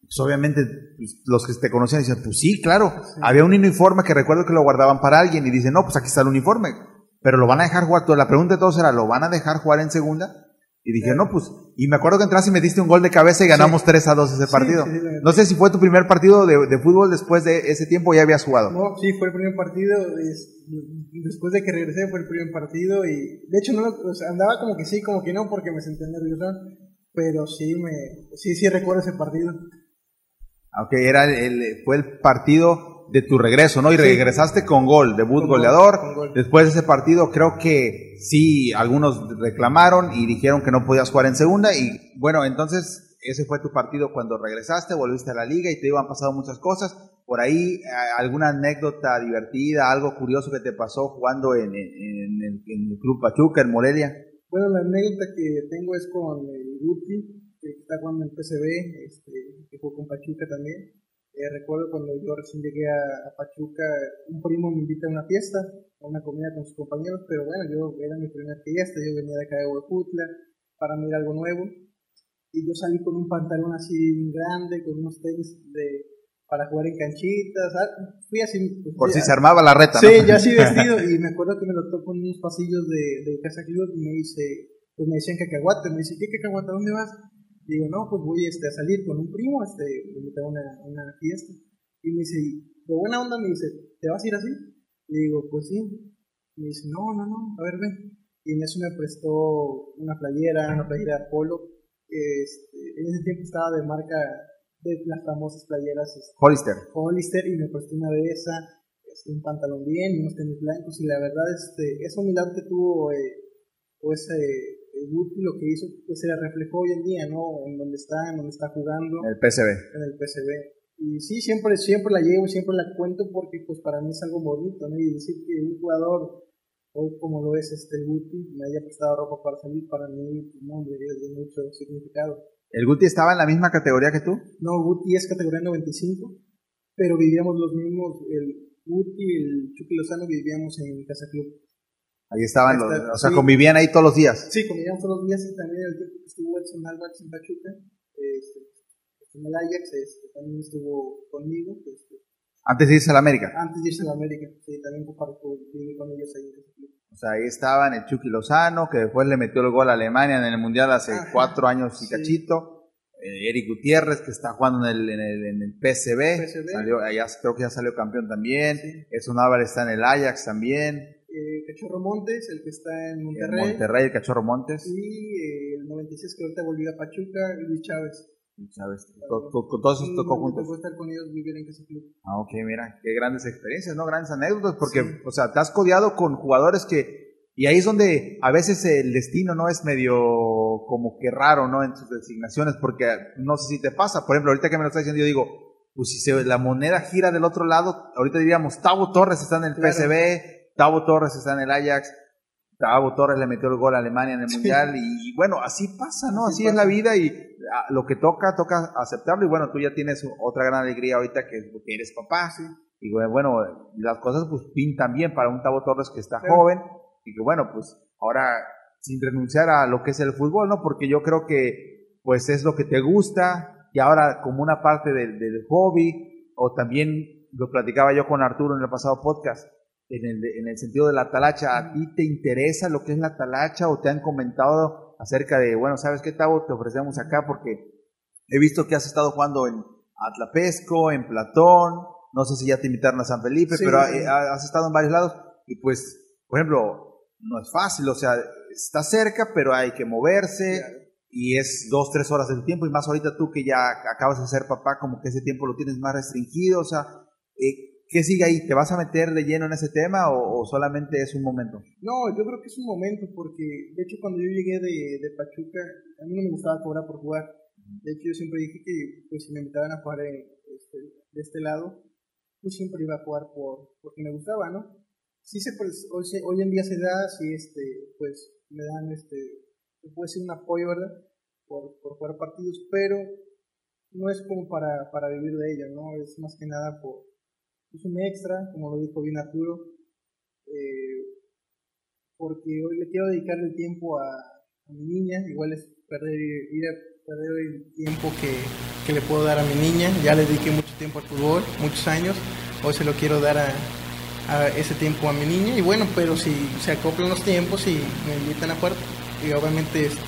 Pues obviamente pues, los que te conocían dicen, pues sí, claro. Había un uniforme que recuerdo que lo guardaban para alguien y dicen, no, pues aquí está el uniforme. Pero lo van a dejar jugar. La pregunta de todos era, ¿lo van a dejar jugar en segunda? Y dije, no, pues, y me acuerdo que entraste y metiste un gol de cabeza y ganamos 3 a 2 ese Sí, partido. sí, sí, no sé si fue tu primer partido de, de fútbol después de ese tiempo o ya habías jugado. No, sí, fue el primer partido. es- después de que regresé fue el primer partido y de hecho no lo- o sea, andaba como que sí, como que no, porque me sentía nervioso. Pero sí, me, sí, sí recuerdo ese partido. Aunque era el- fue el partido de tu regreso, ¿no? Y Sí. regresaste con gol, debut Con gol, goleador. gol. Después de ese partido creo que sí, algunos reclamaron y dijeron que no podías jugar en segunda. Y bueno, entonces ese fue tu partido cuando regresaste, volviste a la liga y te iban pasado muchas cosas. Por ahí, alguna anécdota divertida, algo curioso que te pasó jugando en, en- en el, en el Club Pachuca, en Morelia. Bueno, la anécdota que tengo es con el Guti, que está jugando en PCB, este, que jugó con Pachuca también. Eh, recuerdo cuando yo recién llegué a, a Pachuca, un primo me invita a una fiesta, a una comida con sus compañeros, pero bueno, yo era mi primera fiesta, yo venía de acá de Huejutla para mirar algo nuevo. Y yo salí con un pantalón así grande, con unos tenis de, para jugar en canchitas. ah, Fui así. pues, Por si se armaba la reta, Sí, ¿no? ya así vestido. Y me acuerdo que me lo tocó en unos pasillos de, de Casa Club y me dice, pues me decían cacahuate. Me dice, ¿qué cacahuate? ¿A dónde vas? Digo, no, pues voy este, a salir con un primo, este, me a una, una fiesta. Y me dice, de buena onda, me dice, ¿te vas a ir así? Le digo, pues sí. Me dice, no, no, no, a ver, ven. Y en eso me prestó una playera, una playera polo. Este, en ese tiempo estaba de marca de las famosas playeras este, Hollister. Hollister y me prestó una de esa, este, un pantalón bien unos tenis blancos y la verdad este, esa humildad que tuvo eh, pues eh, el Guti lo que hizo pues se le reflejó hoy en día, ¿no? En donde está, en donde está jugando, El PCB. en el PCB. Y sí, siempre, siempre la llevo, siempre la cuento porque pues para mí es algo bonito, ¿no? Y decir que un jugador hoy como lo es este Guti me haya prestado ropa para salir, para mí, no, hombre, es de mucho significado. ¿El Guti estaba en la misma categoría que tú? No, Guti es categoría 95, pero vivíamos los mismos, el Guti y el Chucky Lozano vivíamos en Casa Club. Ahí estaban, Ahí los, está, o sea, sí. convivían ahí todos los días. Sí, convivíamos todos los días y también el tiempo que estuvo Edson Álvarez en Pachuca, este, en el Ajax, este, también estuvo conmigo, este, Antes de irse a la América. antes de irse a la América, sí, también comparto, viví con ellos ahí en Club. O sea, ahí estaban el Chucky Lozano, que después le metió el gol a Alemania en el Mundial hace Ajá. cuatro años y Sí. cachito. Eh, Eric Gutiérrez, que está jugando en el, en el, en el PSV. PSV. Salió, allá, creo que ya salió campeón también. Sí. Edson Álvarez está en el Ajax también. Eh, Cachorro Montes, el que está en En Monterrey, Monterrey, el Cachorro Montes. y eh, el 96 que ahorita volvió a Pachuca, y Luis Chávez. ¿Sabes? Con, con- con todos Y tocó me estar con ellos, vivir en Casa Club. Ah, ok, mira, qué grandes experiencias, ¿no? Grandes anécdotas, porque, Sí. o sea, te has codeado con jugadores que, y ahí es donde a veces el destino no es medio como que raro, ¿no? En sus designaciones, porque no sé si te pasa, por ejemplo, ahorita que me lo estás diciendo, yo digo, pues si se, la moneda gira del otro lado, ahorita diríamos, Tavo Torres está en el Claro. PSV, Tavo Torres está en el Ajax, Tavo Torres le metió el gol a Alemania en el Sí. Mundial, y, bueno, así pasa, ¿no? Así, Así es la vida y ah, lo que toca, toca aceptarlo, y bueno, tú ya tienes otra gran alegría ahorita que, que eres papá, y bueno, las cosas pues pintan bien para un Tavo Torres que está joven y que bueno, pues ahora sin renunciar a lo que es el fútbol, ¿no? Porque yo creo que pues es lo que te gusta y ahora como una parte del, del hobby o también lo platicaba yo con Arturo en el pasado podcast, en el, en el sentido de la talacha, ¿a ti te interesa lo que es la talacha o te han comentado acerca de, bueno, ¿sabes qué Tavo? Te ofrecemos acá porque he visto que has estado jugando en Atlapesco, en Platón, no sé si ya te invitaron a San Felipe, Sí. pero has estado en varios lados y pues, por ejemplo, no es fácil, o sea, está cerca, pero hay que moverse Claro. y es dos, tres horas del tiempo y más ahorita tú que ya acabas de ser papá, como que ese tiempo lo tienes más restringido, o sea, eh, ¿qué sigue ahí? ¿Te vas a meter de lleno en ese tema o, solamente es un momento? No, yo creo que es un momento porque, de hecho, cuando yo llegué de, de Pachuca, a mí no me gustaba cobrar por jugar. De hecho, yo siempre dije que, pues, si me invitaban a jugar este, de este lado, pues siempre iba a jugar por, porque me gustaba, ¿no? sí se, pues, hoy, hoy en día se da, sí, este, pues me dan, este, puede ser un apoyo, ¿verdad? Por, por jugar partidos, pero no es como para, para vivir de ello, ¿no? Es más que nada por, es un extra, como lo dijo bien Arturo, eh, porque hoy le quiero dedicar el tiempo a, a mi niña, igual es perder, ir a perder el tiempo que, que, le puedo dar a mi niña, ya le dediqué mucho tiempo al fútbol, muchos años, hoy se lo quiero dar a, a ese tiempo a mi niña. Y bueno, pero si se acoplan los tiempos y me invitan a jugar y obviamente este,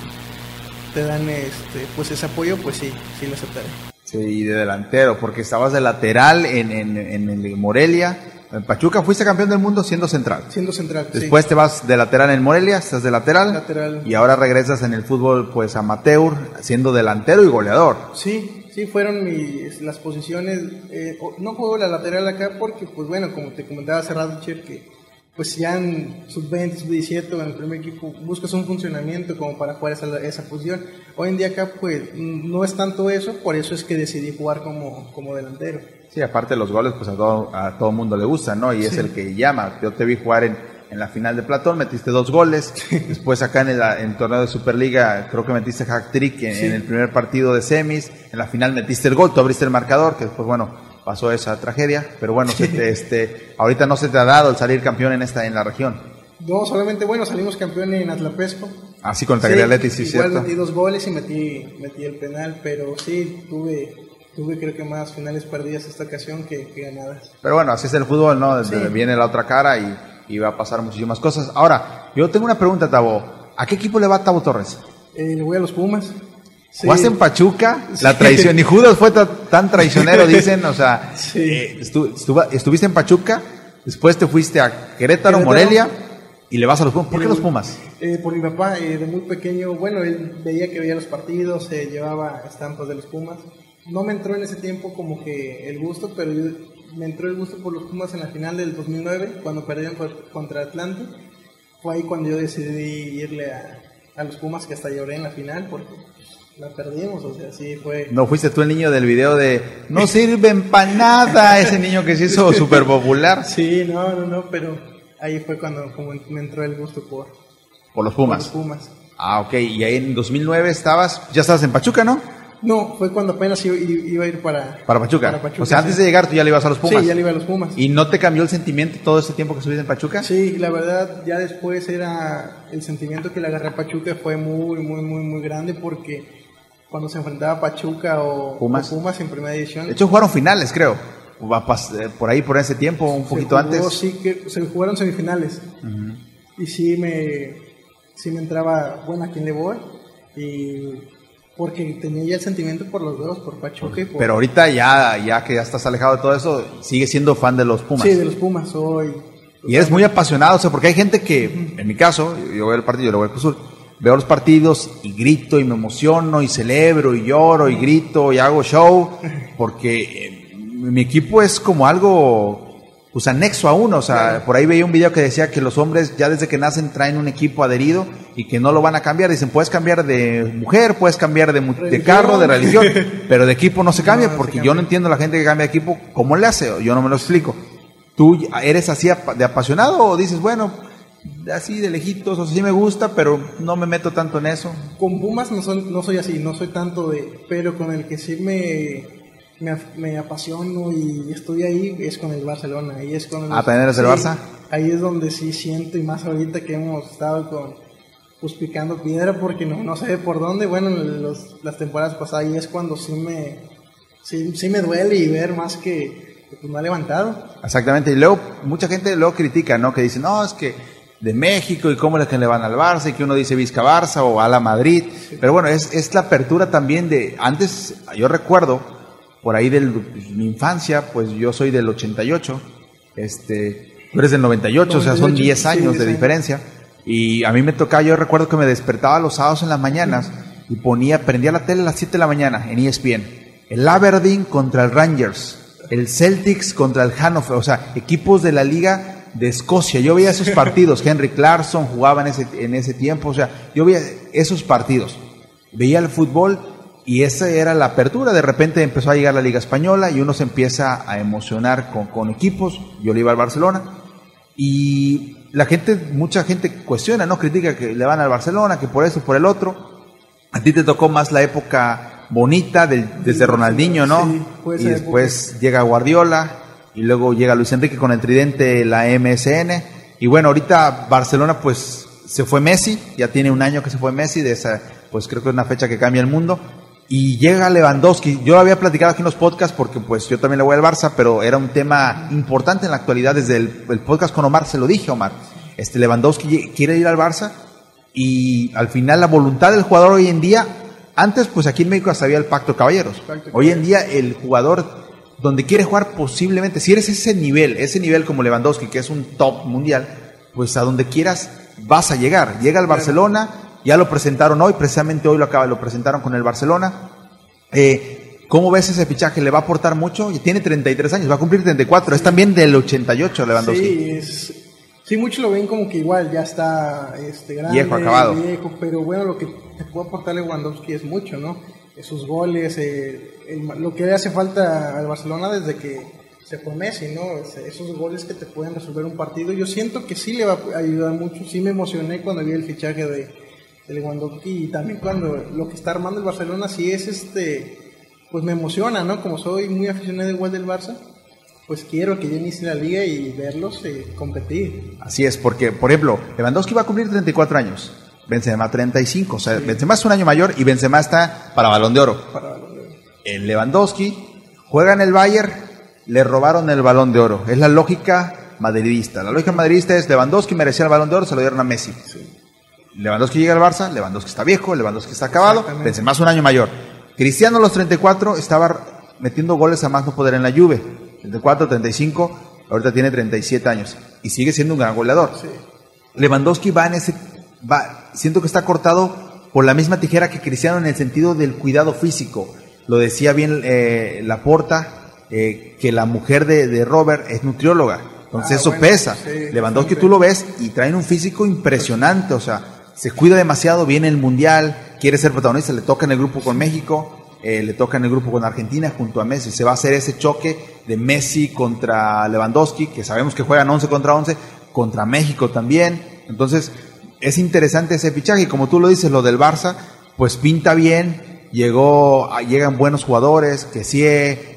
te dan este, pues ese apoyo, pues sí, sí lo aceptaré. Sí, y de delantero, porque estabas de lateral en, en, en el Morelia. En Pachuca fuiste campeón del mundo siendo central. Siendo central. Después sí. te vas de lateral en Morelia, estás de lateral. Lateral. Y ahora regresas en el fútbol pues amateur, siendo delantero y goleador. Sí, sí, fueron mis, las posiciones. Eh, no juego la lateral acá porque, pues bueno, como te comentaba hace rato, Cher, que pues ya en sub-20, sub-17 en el primer equipo buscas un funcionamiento como para jugar esa, esa posición. Hoy en día acá pues no es tanto eso, por eso es que decidí jugar como, como delantero. Sí, aparte los goles pues a todo, a todo mundo le gusta, ¿no? Y sí. es el que llama. Yo te vi jugar en, en la final de Platón, metiste dos goles. Después acá en el, en el torneo de Superliga creo que metiste hack trick en, sí. en, el primer partido de semis. En la final metiste el gol, tú abriste el marcador, que después, bueno, pasó esa tragedia. Pero bueno, se te, este, ahorita no se te ha dado el salir campeón en esta en la región. No, solamente, bueno, salimos campeón en Atlapesco. Así con Taglialetti, sí, igual cierto. metí dos goles y metí, metí el penal, pero sí, tuve tuve creo que más finales perdidas esta ocasión que, que ganadas. Pero bueno, así es el fútbol, ¿no? Sí. Viene la otra cara y, y, va a pasar muchísimas cosas. Ahora, yo tengo una pregunta, Tabo. ¿A qué equipo le va Tabo Torres? Eh, le voy a los Pumas. Sí. ¿Jugaste en Pachuca? La traición. Ni Judas fue tan traicionero, dicen. O sea, sí. eh, estu, estu, estuviste en Pachuca, después te fuiste a Querétaro, Querétaro. Morelia. Y le vas a los Pumas. ¿Por qué los Pumas? Eh, por mi papá, eh, de muy pequeño, bueno, él veía que veía los partidos, eh, llevaba estampas de los Pumas no me entró en ese tiempo como que el gusto, pero yo, me entró el gusto por los Pumas en la final del 2009, cuando perdieron contra Atlante. Fue ahí cuando yo decidí irle a, a los Pumas, que hasta lloré en la final, porque la perdimos, o sea, sí fue... ¿No fuiste tú el niño del video de no sirven para nada, ese niño que se hizo súper popular? Sí, no, no, no, pero ahí fue cuando como me entró el gusto por... Por los Pumas. Por los Pumas. Ah, ok, y ahí en 2009 estabas, ya estabas en Pachuca, ¿no? No, fue cuando apenas iba, iba a ir para, para, Pachuca. para, Pachuca. O sea, antes de llegar tú ya le ibas a los Pumas. Sí, ya le iba a los Pumas. ¿Y no te cambió el sentimiento todo ese tiempo que estuviste en Pachuca? Sí, la verdad, ya después era el sentimiento que le agarré a Pachuca fue muy, muy, muy, muy grande porque cuando se enfrentaba a Pachuca o Pumas, o Pumas en primera edición. De hecho, jugaron finales, creo. eh, Por ahí, por ese tiempo, un poquito jugó, antes. Sí, que se jugaron semifinales. Uh -huh. Y sí me, sí me entraba, bueno, ¿a quién le voy? Y porque tenía ya el sentimiento por los dos, por Pachuca y por... Pero ahorita ya, ya que ya estás alejado de todo eso, sigue siendo fan de los Pumas. Sí, de los Pumas soy. Y eres muy apasionado, o sea, porque hay gente que, uh -huh. en mi caso, yo veo el partido, yo lo voy al Cruz veo los partidos y grito y me emociono y celebro y lloro y grito y hago show, porque eh, mi equipo es como algo pues anexo a uno, o sea, por ahí veía un video que decía que los hombres ya desde que nacen traen un equipo adherido y que no lo van a cambiar, dicen, puedes cambiar de mujer, puedes cambiar de, de carro, de religión, pero de equipo no se cambia, no, porque se cambia. yo no entiendo a la gente que cambia de equipo, ¿cómo le hace? Yo no me lo explico. ¿Tú eres así de apasionado o dices, bueno, así de lejitos, o sea, sí me gusta, pero no me meto tanto en eso? Con Pumas no soy, no soy así, no soy tanto de, pero con el que sí me me, me, apasiono y estoy ahí es con el Barcelona. Ahí es con el, ¿Ah, sí, Barça? Ahí es donde sí siento y más ahorita que hemos estado con pues picando piedra porque no, no sé por dónde. Bueno, los, las temporadas pasadas ahí es cuando sí me, sí, sí me duele y ver más que, que pues, no ha levantado. Exactamente. Y luego mucha gente luego critica, ¿no? Que dice, no, es que de México y cómo es que le van al Barça y que uno dice Vizca Barça o a la Madrid. Pero bueno, es, es la apertura también de, antes yo recuerdo por ahí de mi infancia, pues yo soy del 88, este, tú eres del 98, 98 o sea, son 10 años sí, de diferencia. Y a mí me tocaba, yo recuerdo que me despertaba los sábados en las mañanas y ponía, prendía la tele a las 7 de la mañana en ESPN. El Aberdeen contra el Rangers, el Celtics contra el Hannover, o sea, equipos de la liga de Escocia. Yo veía esos partidos, Henry Clarkson jugaba en ese, en ese tiempo, o sea, yo veía esos partidos. Veía el fútbol y esa era la apertura. De repente empezó a llegar la Liga Española y uno se empieza a emocionar con, con equipos. Yo le iba al Barcelona Y la gente, mucha gente cuestiona, ¿no? Critica que le van al Barcelona, que por eso, por el otro. A ti te tocó más la época bonita desde Ronaldinho, ¿no? Sí, y después llega Guardiola y luego llega Luis Enrique con el tridente, la MSN. Y bueno, ahorita Barcelona pues se fue Messi, ya tiene un año que se fue Messi, de esa, pues creo que es una fecha que cambia el mundo. Y llega Lewandowski. Yo lo había platicado aquí en los podcasts porque pues yo también le voy al Barça, pero era un tema importante en la actualidad. Desde el, el podcast con Omar se lo dije, Omar. Este Lewandowski quiere ir al Barça y al final la voluntad del jugador hoy en día, antes pues aquí en México hasta había el pacto de caballeros. Hoy en día el jugador donde quiere jugar posiblemente, si eres ese nivel, ese nivel como Lewandowski, que es un top mundial, pues a donde quieras vas a llegar. Llega al Barcelona, ya lo presentaron hoy, precisamente hoy lo acaba, lo presentaron con el Barcelona. Eh, ¿Cómo ves ese fichaje? ¿Le va a aportar mucho? Tiene 33 años, va a cumplir 34, es también del 88 Lewandowski. Sí, es, sí, muchos lo ven como que igual ya está este, grande, viejo, acabado. Viejo, pero bueno, lo que te puede aportar Lewandowski es mucho, ¿no? Esos goles, eh, lo que le hace falta al Barcelona desde que se fue Messi, ¿no? Esos goles que te pueden resolver un partido. Yo siento que sí le va a ayudar mucho. Sí me emocioné cuando vi el fichaje de, de Lewandowski y también cuando lo que está armando el Barcelona sí es este, pues me emociona, ¿no? Como soy muy aficionado igual del Barça, pues quiero que ya inicie la liga y verlos eh, competir. Así es, porque, por ejemplo, Lewandowski va a cumplir 34 años. Benzema 35, o sea, Benzema es un año mayor y Benzema está para Balón de Oro. Para Balón de Oro. El Lewandowski juega en el Bayern le robaron el balón de oro. Es la lógica madridista. La lógica madridista es Lewandowski merecía el balón de oro, se lo dieron a Messi. Lewandowski llega al Barça, Lewandowski está viejo, Lewandowski está acabado, más un año mayor. Cristiano a los 34 estaba metiendo goles a más no poder en la Juve. 34, 35, ahorita tiene 37 años y sigue siendo un gran goleador. Lewandowski va en ese va siento que está cortado por la misma tijera que Cristiano en el sentido del cuidado físico. Lo decía bien eh, Laporta eh, que la mujer de, Robert es nutrióloga. Entonces ah, eso pesa. Lewandowski tú lo ves y traen un físico impresionante, o sea, se cuida demasiado, viene el Mundial, quiere ser protagonista, le toca en el grupo con México, eh, le toca en el grupo con Argentina junto a Messi. Se va a hacer ese choque de Messi contra Lewandowski, que sabemos que juegan 11 contra 11, contra México también. Entonces, es interesante ese fichaje. Y como tú lo dices, lo del Barça, pues pinta bien, llegó, llegan buenos jugadores, que sí,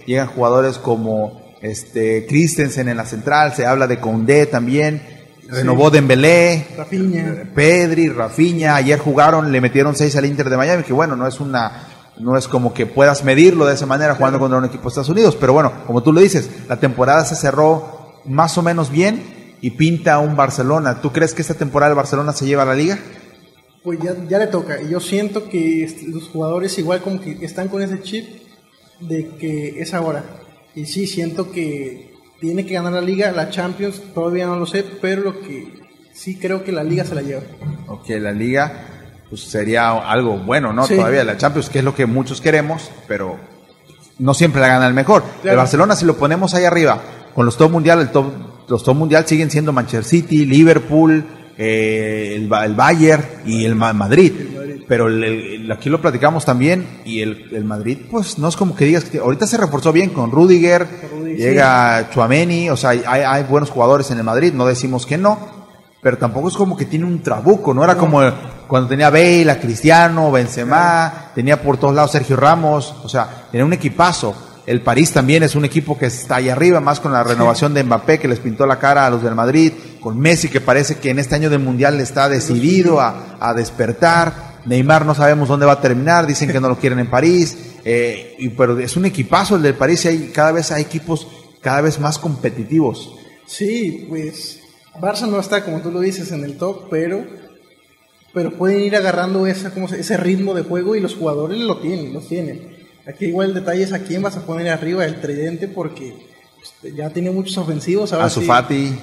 llegan jugadores como este Christensen en la central, se habla de Condé también, renovó Dembélé, Rafinha. Pedri, Rafinha, ayer jugaron, le metieron seis al Inter de Miami, que bueno, no es una no es como que puedas medirlo de esa manera jugando contra un equipo de Estados Unidos, pero bueno, como tú lo dices, la temporada se cerró más o menos bien y pinta un Barcelona. ¿Tú crees que esta temporada el Barcelona se lleva a la liga? pues ya, ya le toca. Y yo siento que los jugadores igual como que están con ese chip de que es ahora. Y sí, siento que tiene que ganar la liga, la Champions, todavía no lo sé, pero lo que sí creo que la liga se la lleva. Ok, la liga pues sería algo bueno, ¿no? Todavía la Champions, que es lo que muchos queremos, pero no siempre la gana el mejor. El Barcelona, si lo ponemos ahí arriba, con los top mundial, el top, los top mundial siguen siendo Manchester City, Liverpool, eh, el, el, Bayern y el Madrid. Pero aquí lo platicamos también y el, Madrid, pues no es como que digas que ahorita se reforzó bien con Rudiger, llega Chuameni, o sea, hay, hay, buenos jugadores en el Madrid, no decimos que no, pero tampoco es como que tiene un trabuco, no era como cuando tenía Bale, a Cristiano, Benzema, tenía por todos lados Sergio Ramos, o sea, tenía un equipazo. El París también es un equipo que está ahí arriba, más con la renovación de Mbappé que les pintó la cara a los del Madrid, con Messi que parece que en este año del Mundial está decidido a, despertar. Neymar no sabemos dónde va a terminar, dicen que no lo quieren en París, eh, y, pero es un equipazo el del París y hay, cada vez hay equipos cada vez más competitivos. Sí, pues Barça no está, como tú lo dices, en el top, pero, pero pueden ir agarrando esa, como ese ritmo de juego y los jugadores lo tienen, lo tienen. Aquí igual el detalle es a quién vas a poner arriba el tridente porque pues, ya tiene muchos ofensivos. A Sufati.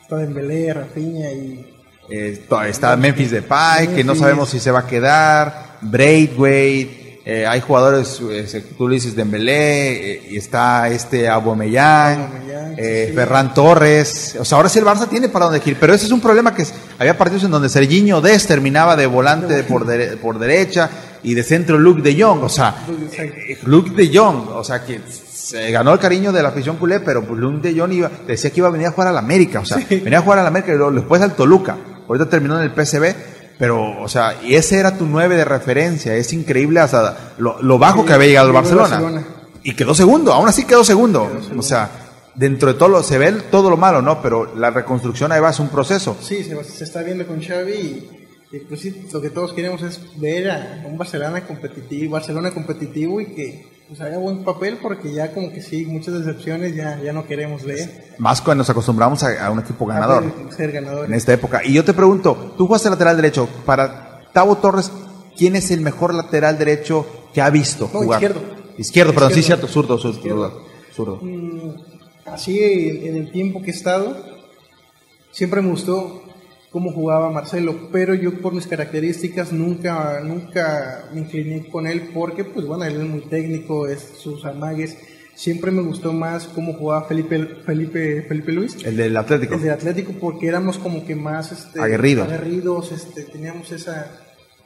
está Dembélé, Rafinha y... Eh, está Memphis Depay, que no sabemos si se va a quedar. Braithwaite, eh, hay jugadores, eh, tú le dices Dembélé, eh, y está este Aubameyang, eh, Ferran Torres. O sea, ahora sí el Barça tiene para dónde ir, pero ese es un problema que había partidos en donde Serginho Des terminaba de volante por, por derecha, y de centro Luke de Jong, o sea, Luke de Jong, o sea que se ganó el cariño de la afición culé, pero pues Luis de Jong iba, decía que iba a venir a jugar a la América, o sea, venía a jugar a la América y luego después al Toluca. Ahorita terminó en el PCB, pero, o sea, y ese era tu nueve de referencia. Es increíble hasta lo, lo bajo que había llegado el Barcelona. Y quedó segundo, aún así quedó segundo. O sea, dentro de todo lo, se ve todo lo malo, ¿no? Pero la reconstrucción ahí va, es un proceso. Sí, se, se está viendo con Xavi y, y, pues sí, lo que todos queremos es ver a un Barcelona competitivo, Barcelona competitivo y que pues haga buen papel porque ya como que sí, muchas decepciones ya, ya no queremos ver. Más cuando nos acostumbramos a, a un equipo ganador. A ser ganador. En esta época. Y yo te pregunto, tú jugaste lateral derecho, para Tavo Torres, ¿quién es el mejor lateral derecho que ha visto No, jugar? izquierdo. Izquierdo, perdón, sí, cierto, zurdo, zurdo. Izquierdo. zurdo. Mm, así en el tiempo que he estado, siempre me gustó cómo jugaba Marcelo, pero yo por mis características nunca, nunca me incliné con él porque, pues bueno, él es muy técnico, es sus amagues. Siempre me gustó más cómo jugaba Felipe, Felipe, Felipe Luis. El del Atlético. El de Atlético porque éramos como que más este, Aguerridos. aguerridos, este, teníamos esa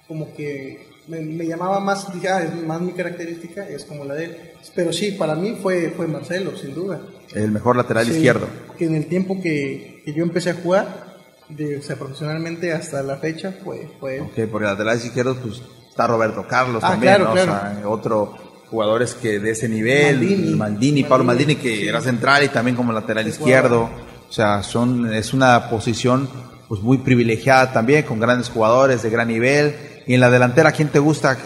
como que me, me llamaba más, ah, es más mi característica, es como la de él. Pero sí, para mí fue, fue Marcelo, sin duda. El mejor lateral Sí, izquierdo. Que en el tiempo que, que yo empecé a jugar, de, o sea, profesionalmente hasta la fecha, fue, fue Ok, porque laterales izquierdos, pues está Roberto Carlos Ah, también, claro, ¿no? claro. O sea, otro jugadores que de ese nivel, Maldini. Maldini, Pablo Maldini, Maldini, que sí. era central y también como lateral Sí, izquierdo. O sea, son, es una posición pues muy privilegiada también, con grandes jugadores de gran nivel. Y en la delantera, ¿quién te gusta?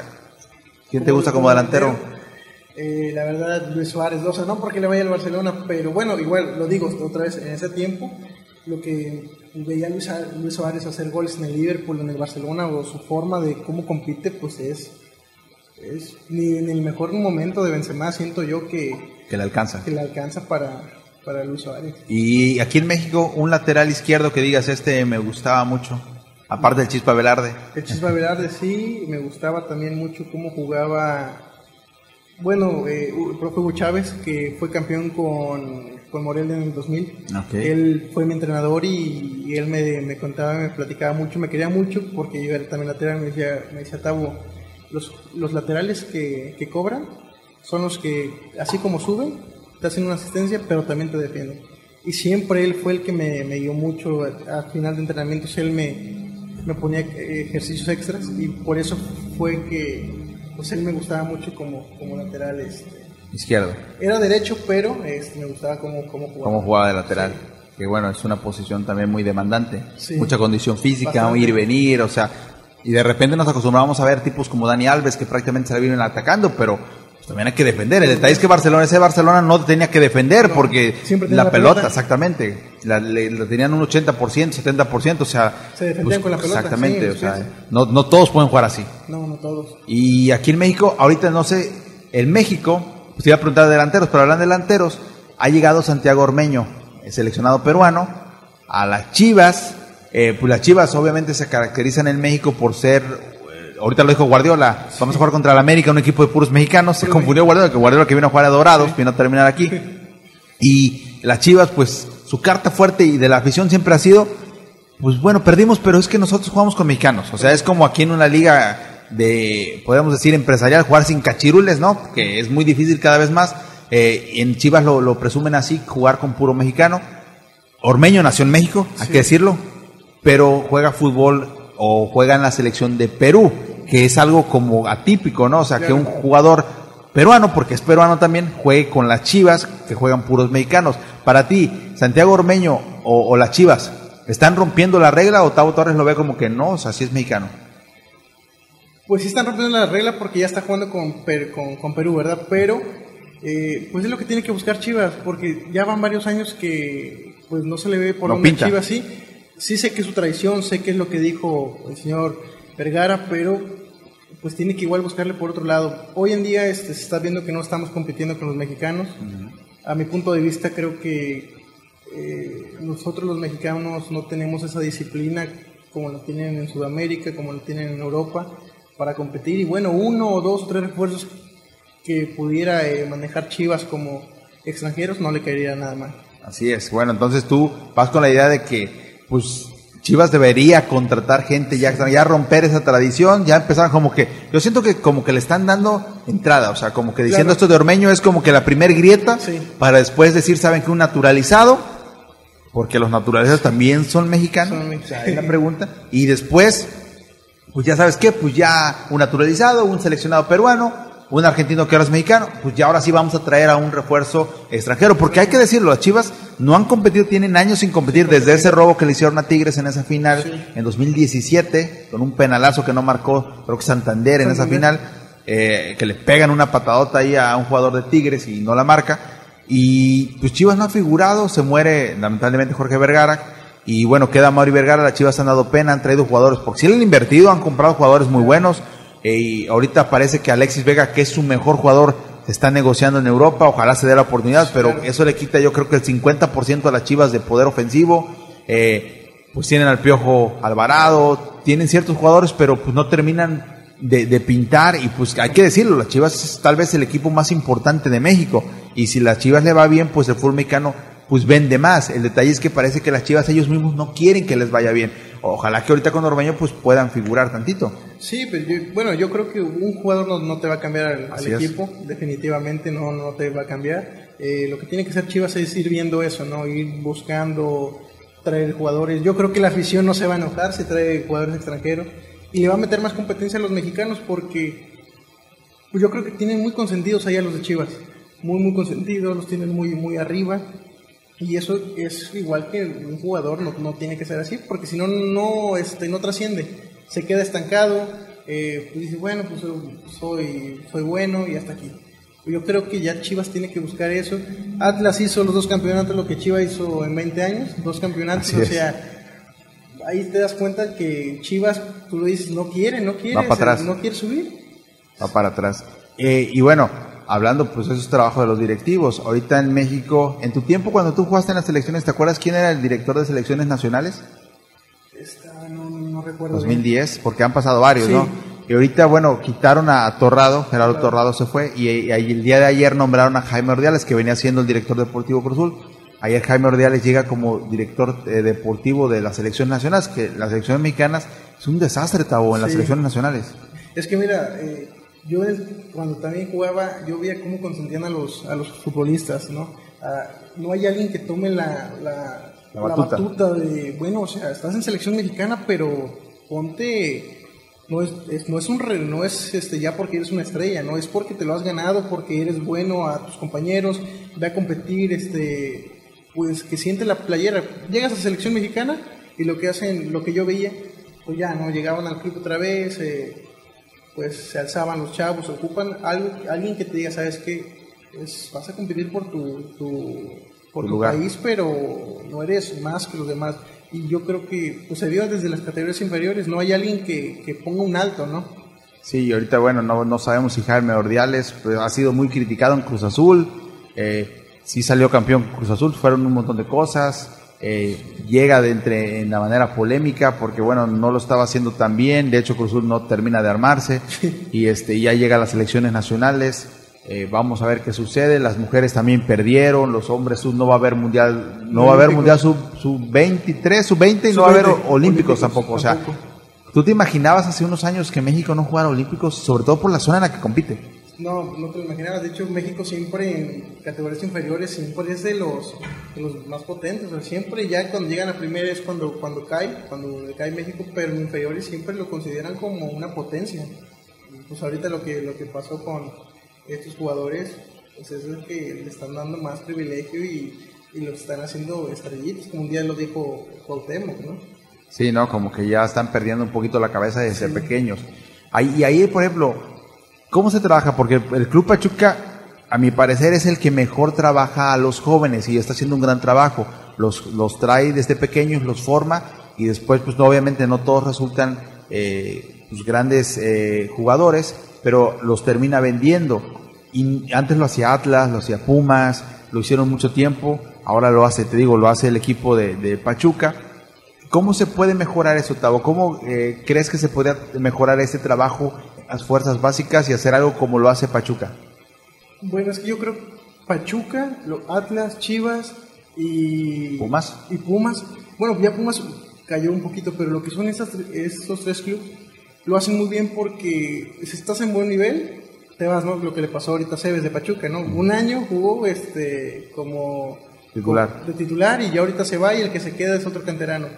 ¿Quién te gusta como delantero? Eh, la verdad, Luis Suárez, o sea, no porque le vaya al Barcelona, pero bueno, igual lo digo otra vez, en ese tiempo, lo que veía a Luis, Luis Suárez hacer goles en el Liverpool, en el Barcelona, o su forma de cómo compite, pues es, es ni en el mejor momento de Benzema siento yo que, Que le alcanza. que le alcanza para, para Luis Suárez. Y aquí en México, un lateral izquierdo que digas, este me gustaba mucho, aparte del Chispa Velarde. El Chispa Velarde sí, me gustaba también mucho cómo jugaba. Bueno, eh, el profe Hugo Chávez, que fue campeón con, con Morelia en el 2000. Ok. Él fue mi entrenador y, y él me, me contaba, me platicaba mucho, me quería mucho porque yo era también lateral. Me decía, me decía Tabo, los, los laterales que, que cobran son los que, así como suben, te hacen una asistencia, pero también te defienden. Y siempre él fue el que me, me guió mucho. Al final de entrenamientos, él me, me ponía eh, ejercicios extras y por eso fue que pues él me gustaba mucho como, como lateral. Este. Izquierdo. Era derecho, pero este, me gustaba cómo, cómo jugaba. Cómo jugaba de lateral. Que bueno, es una posición también muy demandante. Sí. Mucha condición física, Bastante. ir y venir, o sea, y de repente nos acostumbramos a ver tipos como Dani Alves que prácticamente se la vienen atacando, pero pues, también hay que defender. El detalle es que Barcelona, ese Barcelona no tenía que defender No, porque la, pelota, pelota. exactamente, la, le- la tenían un 80%, 70%, o sea, pues, Se defendían con la pelota, Exactamente, sí, o sea, no, no todos pueden jugar así. No, no todos. Y aquí en México, ahorita no sé, en México, te iba a preguntar de delanteros, pero hablando de delanteros, ha llegado Santiago Ormeño, el seleccionado peruano, a las Chivas. Eh, pues las Chivas obviamente se caracterizan en México por ser, eh, ahorita lo dijo Guardiola, vamos a jugar contra el América, un equipo de puros mexicanos. Se confundió Guardiola, que Guardiola que vino a jugar a Dorados, vino a terminar aquí. Y las Chivas, pues su carta fuerte y de la afición siempre ha sido, pues bueno, perdimos, pero es que nosotros jugamos con mexicanos. O sea, es como aquí en una liga de, podemos decir, empresarial, jugar sin cachirules, ¿no? Que es muy difícil cada vez más. Eh, en Chivas lo, lo presumen así, jugar con puro mexicano. Ormeño nació en México, hay Sí. que decirlo, pero juega fútbol o juega en la selección de Perú, que es algo como atípico, ¿no? O sea, que un jugador peruano, porque es peruano también, juegue con las Chivas, que juegan puros mexicanos. Para ti, Santiago Ormeño o, o las Chivas, ¿están rompiendo la regla o Tavo Torres lo ve como que no? O sea, sí es mexicano. Pues sí están rompiendo la regla porque ya está jugando con, con, con Perú, ¿verdad? Pero, eh, pues es lo que tiene que buscar Chivas, porque ya van varios años que pues no se le ve por No dónde. Chivas sí. Sí sé que es su traición, sé que es lo que dijo el señor Vergara, pero pues tiene que igual buscarle por otro lado. Hoy en día este, se está viendo que no estamos compitiendo con los mexicanos. A mi punto de vista creo que eh, nosotros los mexicanos no tenemos esa disciplina como la tienen en Sudamérica, como la tienen en Europa, para competir. Y bueno, uno o dos o tres refuerzos que pudiera eh, manejar Chivas como extranjeros no le caería nada mal. Así es. Bueno, entonces tú vas con la idea de que, pues, Chivas debería contratar gente, ya, ya romper esa tradición, ya empezaron como que, yo siento que como que le están dando entrada, o sea, como que diciendo esto de Ormeño es como que la primer grieta para después decir, saben que un naturalizado, porque los naturalizados también son mexicanos, son la pregunta, y después, pues ya sabes qué, pues ya un naturalizado, un seleccionado peruano, un argentino que ahora es mexicano, pues ya ahora sí vamos a traer a un refuerzo extranjero, porque hay que decirlo, las Chivas no han competido, tienen años sin competir desde ese robo que le hicieron a Tigres en esa final en 2017, con un penalazo que no marcó, creo que Santander en esa final, eh, que le pegan una patadota ahí a un jugador de Tigres y no la marca, y pues Chivas no ha figurado, se muere lamentablemente Jorge Vergara, y bueno, queda Mauri Vergara, las Chivas han dado pena, han traído jugadores, porque si le han invertido, han comprado jugadores muy buenos, eh, y ahorita parece que Alexis Vega, que es su mejor jugador, se está negociando en Europa, ojalá se dé la oportunidad, pero eso le quita yo creo que el 50% a las Chivas de poder ofensivo. Eh, pues tienen al Piojo Alvarado, tienen ciertos jugadores, pero pues no terminan de, de, pintar y pues hay que decirlo, las Chivas es tal vez el equipo más importante de México y si las Chivas le va bien, pues el fútbol mexicano pues vende más. El detalle es que parece que las Chivas ellos mismos no quieren que les vaya bien. Ojalá que ahorita con Ormeño pues puedan figurar tantito. Sí, pues bueno, yo creo que un jugador no, te va a cambiar al, equipo, definitivamente no, no te va a cambiar. Eh, lo que tiene que hacer Chivas es ir viendo eso, ¿no? Ir buscando traer jugadores. Yo creo que la afición no se va a enojar si trae jugadores extranjeros y le va a meter más competencia a los mexicanos porque pues yo creo que tienen muy consentidos allá los de Chivas. Muy, muy consentidos, los tienen muy, muy arriba y eso es igual que un jugador, no, no tiene que ser así, porque si no, no, este, no trasciende, se queda estancado, eh, pues dice, bueno, pues soy, soy bueno y hasta aquí. Yo creo que ya Chivas tiene que buscar eso. Atlas hizo los dos campeonatos, lo que Chivas hizo en 20 años, dos campeonatos, o sea, ahí te das cuenta que Chivas, tú lo dices, no quiere, no quiere, no quiere subir. Va para atrás. Eh, y bueno, hablando, pues eso es trabajo de los directivos. Ahorita en México, en tu tiempo cuando tú jugaste en las selecciones, ¿te acuerdas quién era el director de selecciones nacionales? Esta, no, no, recuerdo. 2010, porque han pasado varios, ¿no? Y ahorita, bueno, quitaron a Torrado, Gerardo Torrado se fue, y, el día de ayer nombraron a Jaime Ordiales, que venía siendo el director deportivo Cruzul. Ayer Jaime Ordiales llega como director eh, deportivo de las selecciones nacionales, que las selecciones mexicanas es un desastre, Tabo, en las selecciones nacionales. Es que mira, eh, yo cuando también jugaba, yo veía cómo consentían a los, a los futbolistas, ¿no? Ah, no hay alguien que tome la, la, batuta. de, bueno, o sea, estás en selección mexicana, pero ponte, no es, no es un no es este ya porque eres una estrella, no es porque te lo has ganado, porque eres bueno a tus compañeros, ve a competir, este, pues que siente la playera. Llegas a selección mexicana y lo que hacen, lo que yo veía, pues ya, ¿no? Llegaban al club otra vez, eh, pues se alzaban los chavos, ocupan algo, alguien que te diga, sabes pues, vas a competir por tu, por tu país, pero no eres más que los demás. Y yo creo que pues, se vio desde las categorías inferiores, no hay alguien que, ponga un alto, ¿no? Sí, y ahorita, bueno, no, no sabemos si Jaime Ordiales pues, ha sido muy criticado en Cruz Azul. Eh, sí salió campeón Cruz Azul, fueron un montón de cosas. Eh, llega de entre, en la manera polémica porque bueno no lo estaba haciendo tan bien. De hecho Cruzul no termina de armarse. Y este ya llega a las elecciones nacionales. Eh, vamos a ver qué sucede. Las mujeres también perdieron. Los hombres no va a haber mundial no va a haber mundial sub, sub 23 sub 20 y no va a haber olímpicos, tampoco. O sea tú te imaginabas hace unos años que México no jugara olímpicos sobre todo por la zona en la que compite no, no te lo imaginabas. De hecho, México siempre en categorías inferiores siempre es de los, los más potentes. siempre ya cuando llegan a primera es cuando, cuando cae, cuando cae México, pero en inferiores siempre lo consideran como una potencia. Pues ahorita lo que, lo que pasó con estos jugadores, pues es que le están dando más privilegio y, y los están haciendo estrellitos, como un día lo dijo Cuauhtémoc, ¿no? Sí, no, como que ya están perdiendo un poquito la cabeza de ser pequeños. Ahí, y ahí, por ejemplo, ¿Cómo se trabaja? Porque el Club Pachuca, a mi parecer, es el que mejor trabaja a los jóvenes y está haciendo un gran trabajo. Los, los trae desde pequeños, los forma y después, pues obviamente no todos resultan eh, pues, grandes eh, jugadores, pero los termina vendiendo. Y antes lo hacía Atlas, lo hacía Pumas, lo hicieron mucho tiempo, ahora lo hace, te digo, lo hace el equipo de, Pachuca. ¿Cómo se puede mejorar eso, Tavo? ¿Cómo eh, crees que se puede mejorar ese trabajo las fuerzas básicas y hacer algo como lo hace Pachuca? Bueno, es que yo creo Pachuca, Atlas, Chivas y Pumas. Y Pumas. Bueno, ya Pumas cayó un poquito, pero lo que son esas, estos tres clubes lo hacen muy bien porque si estás en buen nivel, te vas, ¿no? Lo que le pasó ahorita a Cebes de Pachuca, ¿no? Un año jugó este como titular. de titular y ya ahorita se va y el que se queda es otro canterano.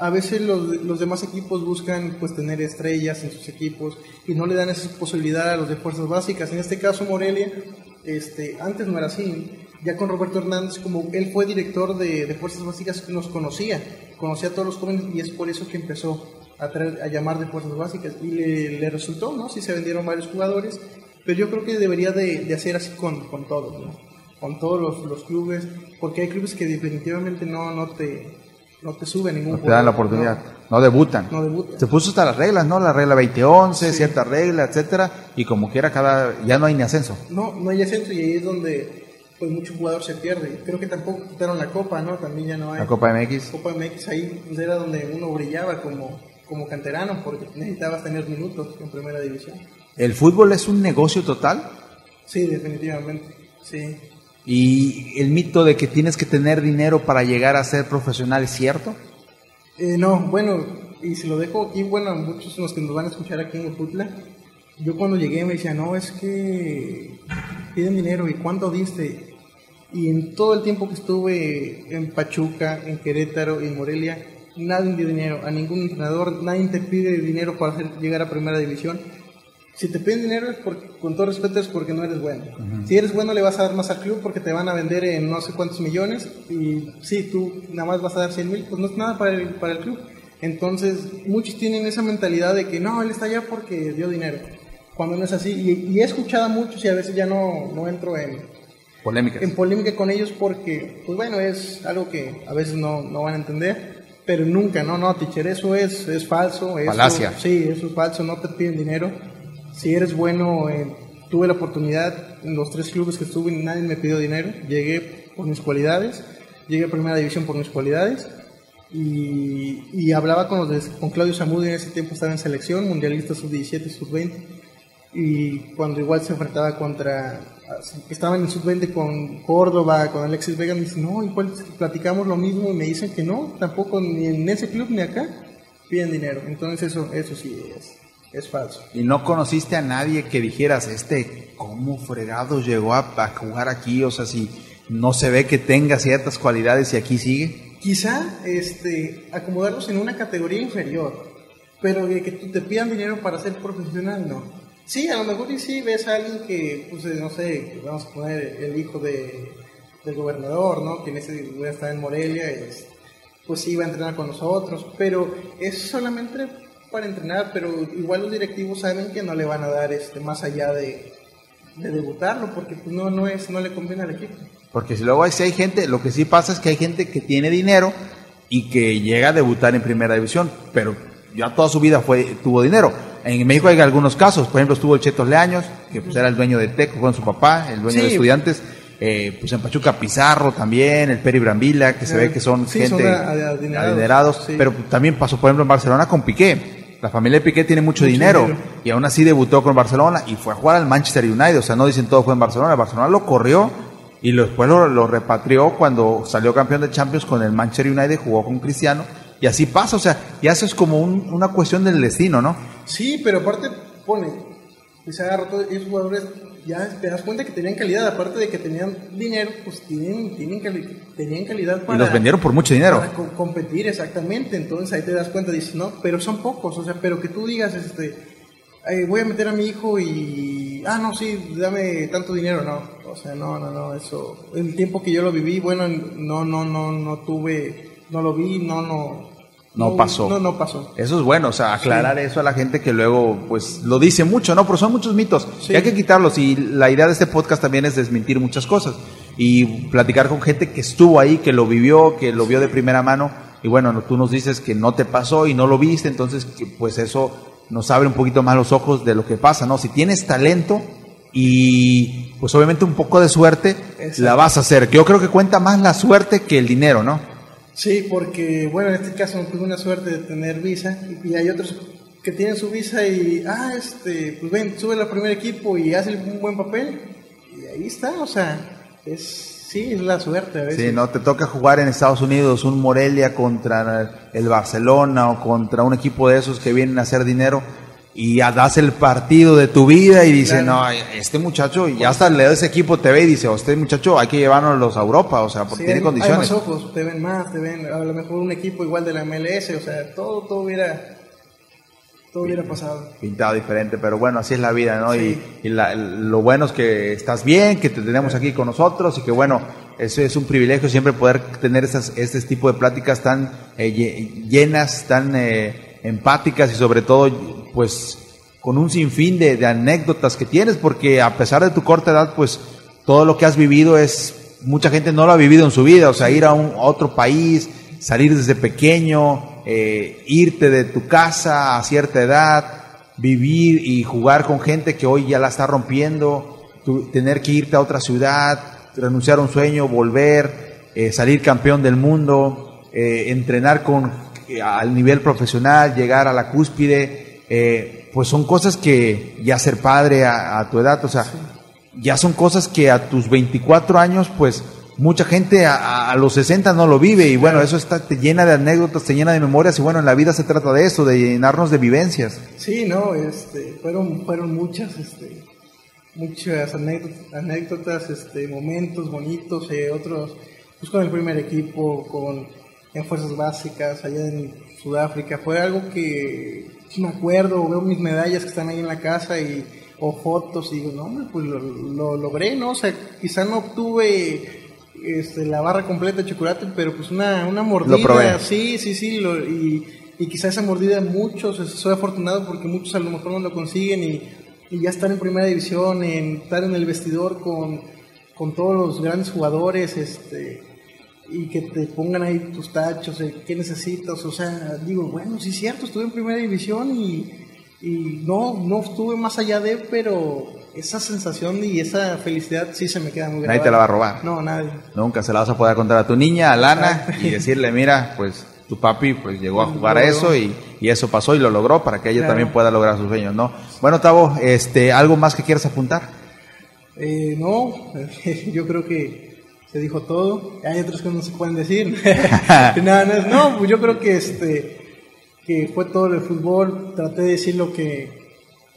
A veces los, los demás equipos buscan pues tener estrellas en sus equipos y no le dan esa posibilidad a los de fuerzas básicas. En este caso Morelia, este, antes no era así. Ya con Roberto Hernández, como él fue director de, de fuerzas básicas, nos conocía, conocía a todos los jóvenes y es por eso que empezó a, traer, a llamar de fuerzas básicas y le, le, resultó, ¿no? Sí se vendieron varios jugadores, pero yo creo que debería de, de hacer así con, con todos, ¿no? Con todos los, los, clubes, porque hay clubes que definitivamente no, no te no te suben ningún no te dan la oportunidad, no, no, debutan. No debutan. Se puso hasta las reglas, ¿no? La regla 2011, sí. ciertas reglas, etcétera, y como quiera cada ya no hay ni ascenso. No, no hay ascenso y ahí es donde pues mucho jugador se pierde. Creo que tampoco quitaron la Copa, ¿no? También ya no hay. La Copa MX. Copa MX ahí era donde uno brillaba como como canterano porque necesitabas tener minutos en primera división. ¿El fútbol es un negocio total? Sí, definitivamente, sí. ¿Y el mito de que tienes que tener dinero para llegar a ser profesional es cierto? Eh, no, bueno, y si lo dejo aquí, bueno, muchos de los que nos van a escuchar aquí en Ujutla, yo cuando llegué me decía, no, es que piden dinero, ¿y cuánto diste? Y en todo el tiempo que estuve en Pachuca, en Querétaro en Morelia, nadie dio dinero, a ningún entrenador, nadie te pide dinero para llegar a primera división. Si te piden dinero, es porque, con todo respeto, es porque no eres bueno. Uh -huh. Si eres bueno, le vas a dar más al club porque te van a vender en no sé cuántos millones. Y sí, tú nada más vas a dar 100 mil, pues no es nada para el, para el club. Entonces, muchos tienen esa mentalidad de que no, él está allá porque dio dinero. Cuando no es así. Y, y he escuchado a muchos y a veces ya no, no entro en, Polémicas. en polémica con ellos porque, pues bueno, es algo que a veces no, no van a entender pero nunca, no, no, teacher, eso es, es falso. Eso. Sí, eso es falso, no te piden dinero. Si eres bueno, eh, tuve la oportunidad en los tres clubes que estuve, nadie me pidió dinero. Llegué por mis cualidades, llegué a primera división por mis cualidades. Y, hablaba con, los de, con Claudio Zamudio, en ese tiempo estaba en selección, mundialista sub-17 y sub-20. Y cuando igual se enfrentaba contra estaba en el sub-20 con Córdoba, con Alexis Vega, me dicen, no, igual platicamos lo mismo y me dicen que no, tampoco ni en ese club ni acá piden dinero. Entonces eso, eso sí es, es falso. ¿Y no conociste a nadie que dijeras, este, cómo fregado llegó a, a jugar aquí? O sea, si no se ve que tenga ciertas cualidades y aquí sigue. Quizá este, acomodarlos en una categoría inferior, pero de que te pidan dinero para ser profesional, no. Sí, a lo mejor y sí ves a alguien que, pues, no sé, vamos a poner el hijo de, del gobernador, ¿no? Que en ese día está en Morelia, es, pues sí va a entrenar con nosotros, pero es solamente para entrenar, pero igual los directivos saben que no le van a dar este más allá de, de debutarlo, porque pues no, no, es, no le conviene al equipo. Porque si luego hay, si hay gente, lo que sí pasa es que hay gente que tiene dinero y que llega a debutar en primera división, pero ya toda su vida fue, tuvo dinero en México hay algunos casos, por ejemplo estuvo el Chetos Leaños, que pues era el dueño de Tec, con su papá, el dueño sí. de estudiantes, eh, pues en Pachuca Pizarro también, el Peri Brambila, que se ve que son sí, gente son adinerados, adinerados sí. pero también pasó por ejemplo en Barcelona con Piqué. La familia de Piqué tiene mucho, mucho dinero, dinero, y aún así debutó con Barcelona y fue a jugar al Manchester United, o sea, no dicen todo fue en Barcelona, Barcelona lo corrió y después lo, lo repatrió cuando salió campeón de Champions con el Manchester United, jugó con Cristiano y así pasa, o sea, ya eso es como un, una cuestión del destino, ¿no? Sí, pero aparte pone, y se agarró todos esos jugadores, ya te das cuenta que tenían calidad, aparte de que tenían dinero, pues tienen, tienen, cali tenían calidad para... Y los vendieron por mucho dinero. Para co competir, exactamente, entonces ahí te das cuenta, dices, no, pero son pocos, o sea, pero que tú digas, este, eh, voy a meter a mi hijo y, ah, no, sí, dame tanto dinero, no, o sea, no, no, no, eso, el tiempo que yo lo viví, bueno, no, no, no, no tuve, no lo vi, no, no, no, pasó. No, no pasó. Eso es bueno, o sea, aclarar sí. eso a la gente que luego, pues, lo dice mucho, ¿no? Pero son muchos mitos sí. y hay que quitarlos. Y la idea de este podcast también es desmentir muchas cosas y platicar con gente que estuvo ahí, que lo vivió, que lo vio de primera mano. Y bueno, tú nos dices que no te pasó y no lo viste, entonces, pues eso nos abre un poquito más los ojos de lo que pasa, ¿no? Si tienes talento y, pues, obviamente un poco de suerte, Exacto. la vas a hacer. Yo creo que cuenta más la suerte que el dinero, ¿no? Sí, porque, bueno, en este caso tuve una suerte de tener visa y hay otros que tienen su visa y, ah, este, pues ven, sube al primer equipo y hace un buen papel y ahí está, o sea, es, Sí, es la suerte a veces. Sí, no, te toca jugar en Estados Unidos un Morelia contra el Barcelona o contra un equipo de esos que vienen a hacer dinero y das el partido de tu vida y dice, no, este muchacho, y hasta le da ese equipo te ve y dice, oh, este muchacho hay que llevárnoslos a Europa, o sea, porque tiene condiciones. Hay más ojos, te ven más, te ven a lo mejor un equipo igual de la MLS, o sea, todo, todo hubiera todo hubiera pasado. Pintado diferente, pero bueno, así es la vida, ¿no? Y, lo bueno es que estás bien, que te tenemos aquí con nosotros y que bueno, eso es un privilegio siempre poder tener estas, este tipo de pláticas tan eh, llenas, tan eh, empáticas y sobre todo, pues, con un sinfín de, de anécdotas que tienes, porque a pesar de tu corta edad, pues, todo lo que has vivido es, mucha gente no lo ha vivido en su vida, o sea, ir a, un, a otro país, salir desde pequeño, eh, irte de tu casa a cierta edad, vivir y jugar con gente que hoy ya la está rompiendo, tener que irte a otra ciudad, renunciar a un sueño, volver, eh, salir campeón del mundo, eh, entrenar con al nivel profesional, llegar a la cúspide, pues son cosas que ya ser padre a, a tu edad, o sea, ya son cosas que a tus 24 años, pues mucha gente a, los 60 no lo vive. Y bueno, eso está te llena de anécdotas, te llena de memorias. Y bueno, en la vida se trata de eso, de llenarnos de vivencias. Sí, no, este, fueron, fueron muchas, este, muchas anécdotas, este, momentos bonitos, eh, otros, pues con el primer equipo, con en fuerzas básicas allá en Sudáfrica, fue algo que me acuerdo, veo mis medallas que están ahí en la casa y o fotos y digo, no, pues lo, lo logré, ¿no? O sea, quizá no obtuve este, la barra completa de chocolate, pero pues una, una mordida. Sí, sí, sí. y, y quizá esa mordida muchos, soy afortunado porque muchos a lo mejor no lo consiguen y, y ya estar en primera división, en estar en el vestidor con, con todos los grandes jugadores, este y que te pongan ahí tus tachos, eh, qué necesitas, o sea, digo, bueno, sí es cierto, estuve en primera división y, y no, no estuve más allá de, pero esa sensación y esa felicidad sí se me queda muy grande. Nadie te la va a robar. No, nadie. Nunca se la vas a poder contar a tu niña, a Lana, y decirle, mira, pues tu papi pues llegó a jugar a eso y, eso pasó y lo logró para que ella también pueda lograr sus sueños, ¿no? Bueno, Tavo, este, ¿algo más que quieras apuntar? Eh, no, yo creo que se dijo todo. Hay otras que no se pueden decir. no, no, no, pues yo creo que este que fue todo el fútbol. Traté de decir lo que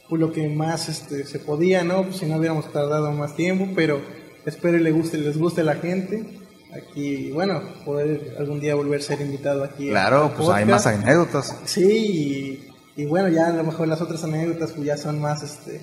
pues, lo que más este, se podía, ¿no? Pues, si no hubiéramos tardado más tiempo, pero espero le guste, les guste a la gente. Aquí, bueno, poder algún día volver a ser invitado aquí. Claro, pues hay más anécdotas. Sí, y, y, bueno, ya a lo mejor las otras anécdotas pues ya son más, este,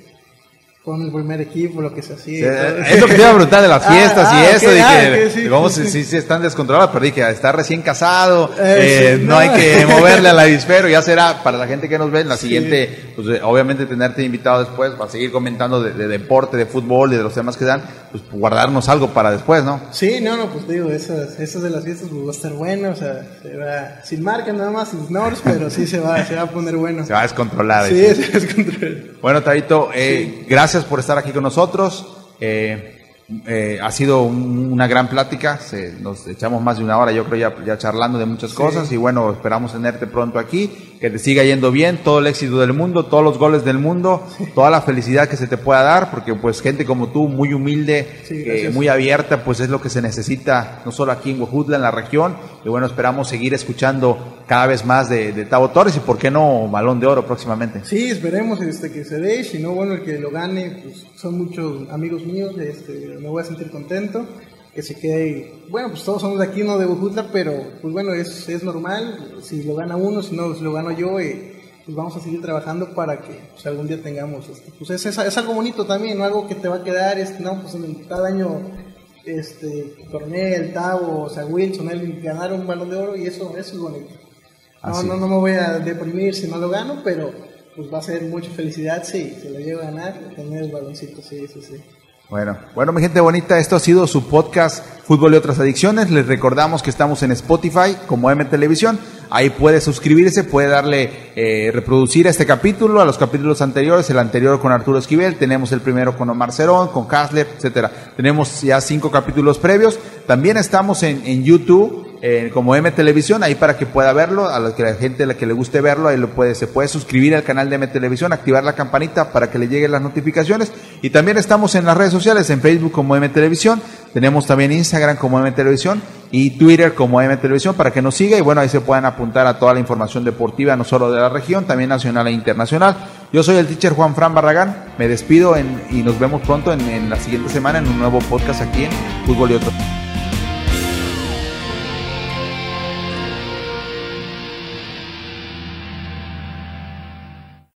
con el primer equipo, lo que se hacía. es lo que te iba a preguntar de las ah, fiestas y ah, eso, dije, vamos, si, si, están descontroladas, pero dije, está recién casado, eh, eh, no. hay que moverle al avispero, ya será para la gente que nos ve, en la siguiente, pues eh, obviamente tenerte invitado después para seguir comentando de, deporte, de fútbol y de los temas que dan, pues guardarnos algo para después, ¿no? Sí, no, no, pues digo, esas, esas de las fiestas pues va a estar bueno, o sea, se va, sin marca nada más, sin snores, pero sí se va, se va a poner bueno. Se va a descontrolar. Sí, se va a descontrolar. Bueno, Tabito, eh, gracias gracias por estar aquí con nosotros. Eh, eh, ha sido una gran plática, nos echamos más de una hora, yo creo, ya, ya charlando de muchas cosas. Y bueno, esperamos tenerte pronto aquí, que te siga yendo bien, todo el éxito del mundo, todos los goles del mundo, toda la felicidad que se te pueda dar, porque pues gente como tú, muy humilde, eh, muy abierta, pues es lo que se necesita, no solo aquí en Huejutla, en la región, y bueno, esperamos seguir escuchando cada vez más de, de Tavo Torres y por qué no Balón de Oro próximamente. Sí, esperemos este, que se dé, si no, bueno, el que lo gane, pues son muchos amigos míos, este, me voy a sentir contento, que se quede, bueno, pues todos somos de aquí, no de Bujutla, pero pues bueno, es, es normal, si lo gana uno, si no, si lo gano yo, eh, pues vamos a seguir trabajando para que pues, algún día tengamos, este, pues es, es, algo bonito también, ¿no? algo que te va a quedar, es, no, pues en cada año este, Cornel, Tavo, o sea, Wilson, él ganaron un balón de oro y eso, eso es bonito. No, no, no me voy a deprimir si no lo gano, pero pues va a ser mucha felicidad si se lo llevo a ganar, tener el baloncito, sí, sí, sí. Bueno, bueno, mi gente bonita, esto ha sido su podcast Fútbol y otras adicciones. Les recordamos que estamos en Spotify como M Televisión. Ahí puede suscribirse, puede darle eh, reproducir este capítulo, a los capítulos anteriores, el anterior con Arturo Esquivel, tenemos el primero con Omar Cerón, con Kassler, etcétera. Tenemos ya cinco capítulos previos. También estamos en, en YouTube como M Televisión, ahí para que pueda verlo, a la que la gente a la que le guste verlo, ahí lo puede, se puede suscribir al canal de M Televisión, activar la campanita para que le lleguen las notificaciones y también estamos en las redes sociales, en Facebook como M Televisión, Tenemos también Instagram como M Televisión y Twitter como M Televisión para que nos siga y bueno, ahí se puedan apuntar a toda la información deportiva, no solo de la región, también nacional e internacional. Yo soy el teacher Juan Fran Barragán, me despido y nos vemos pronto en, en la siguiente semana en un nuevo podcast aquí en Fútbol y otros.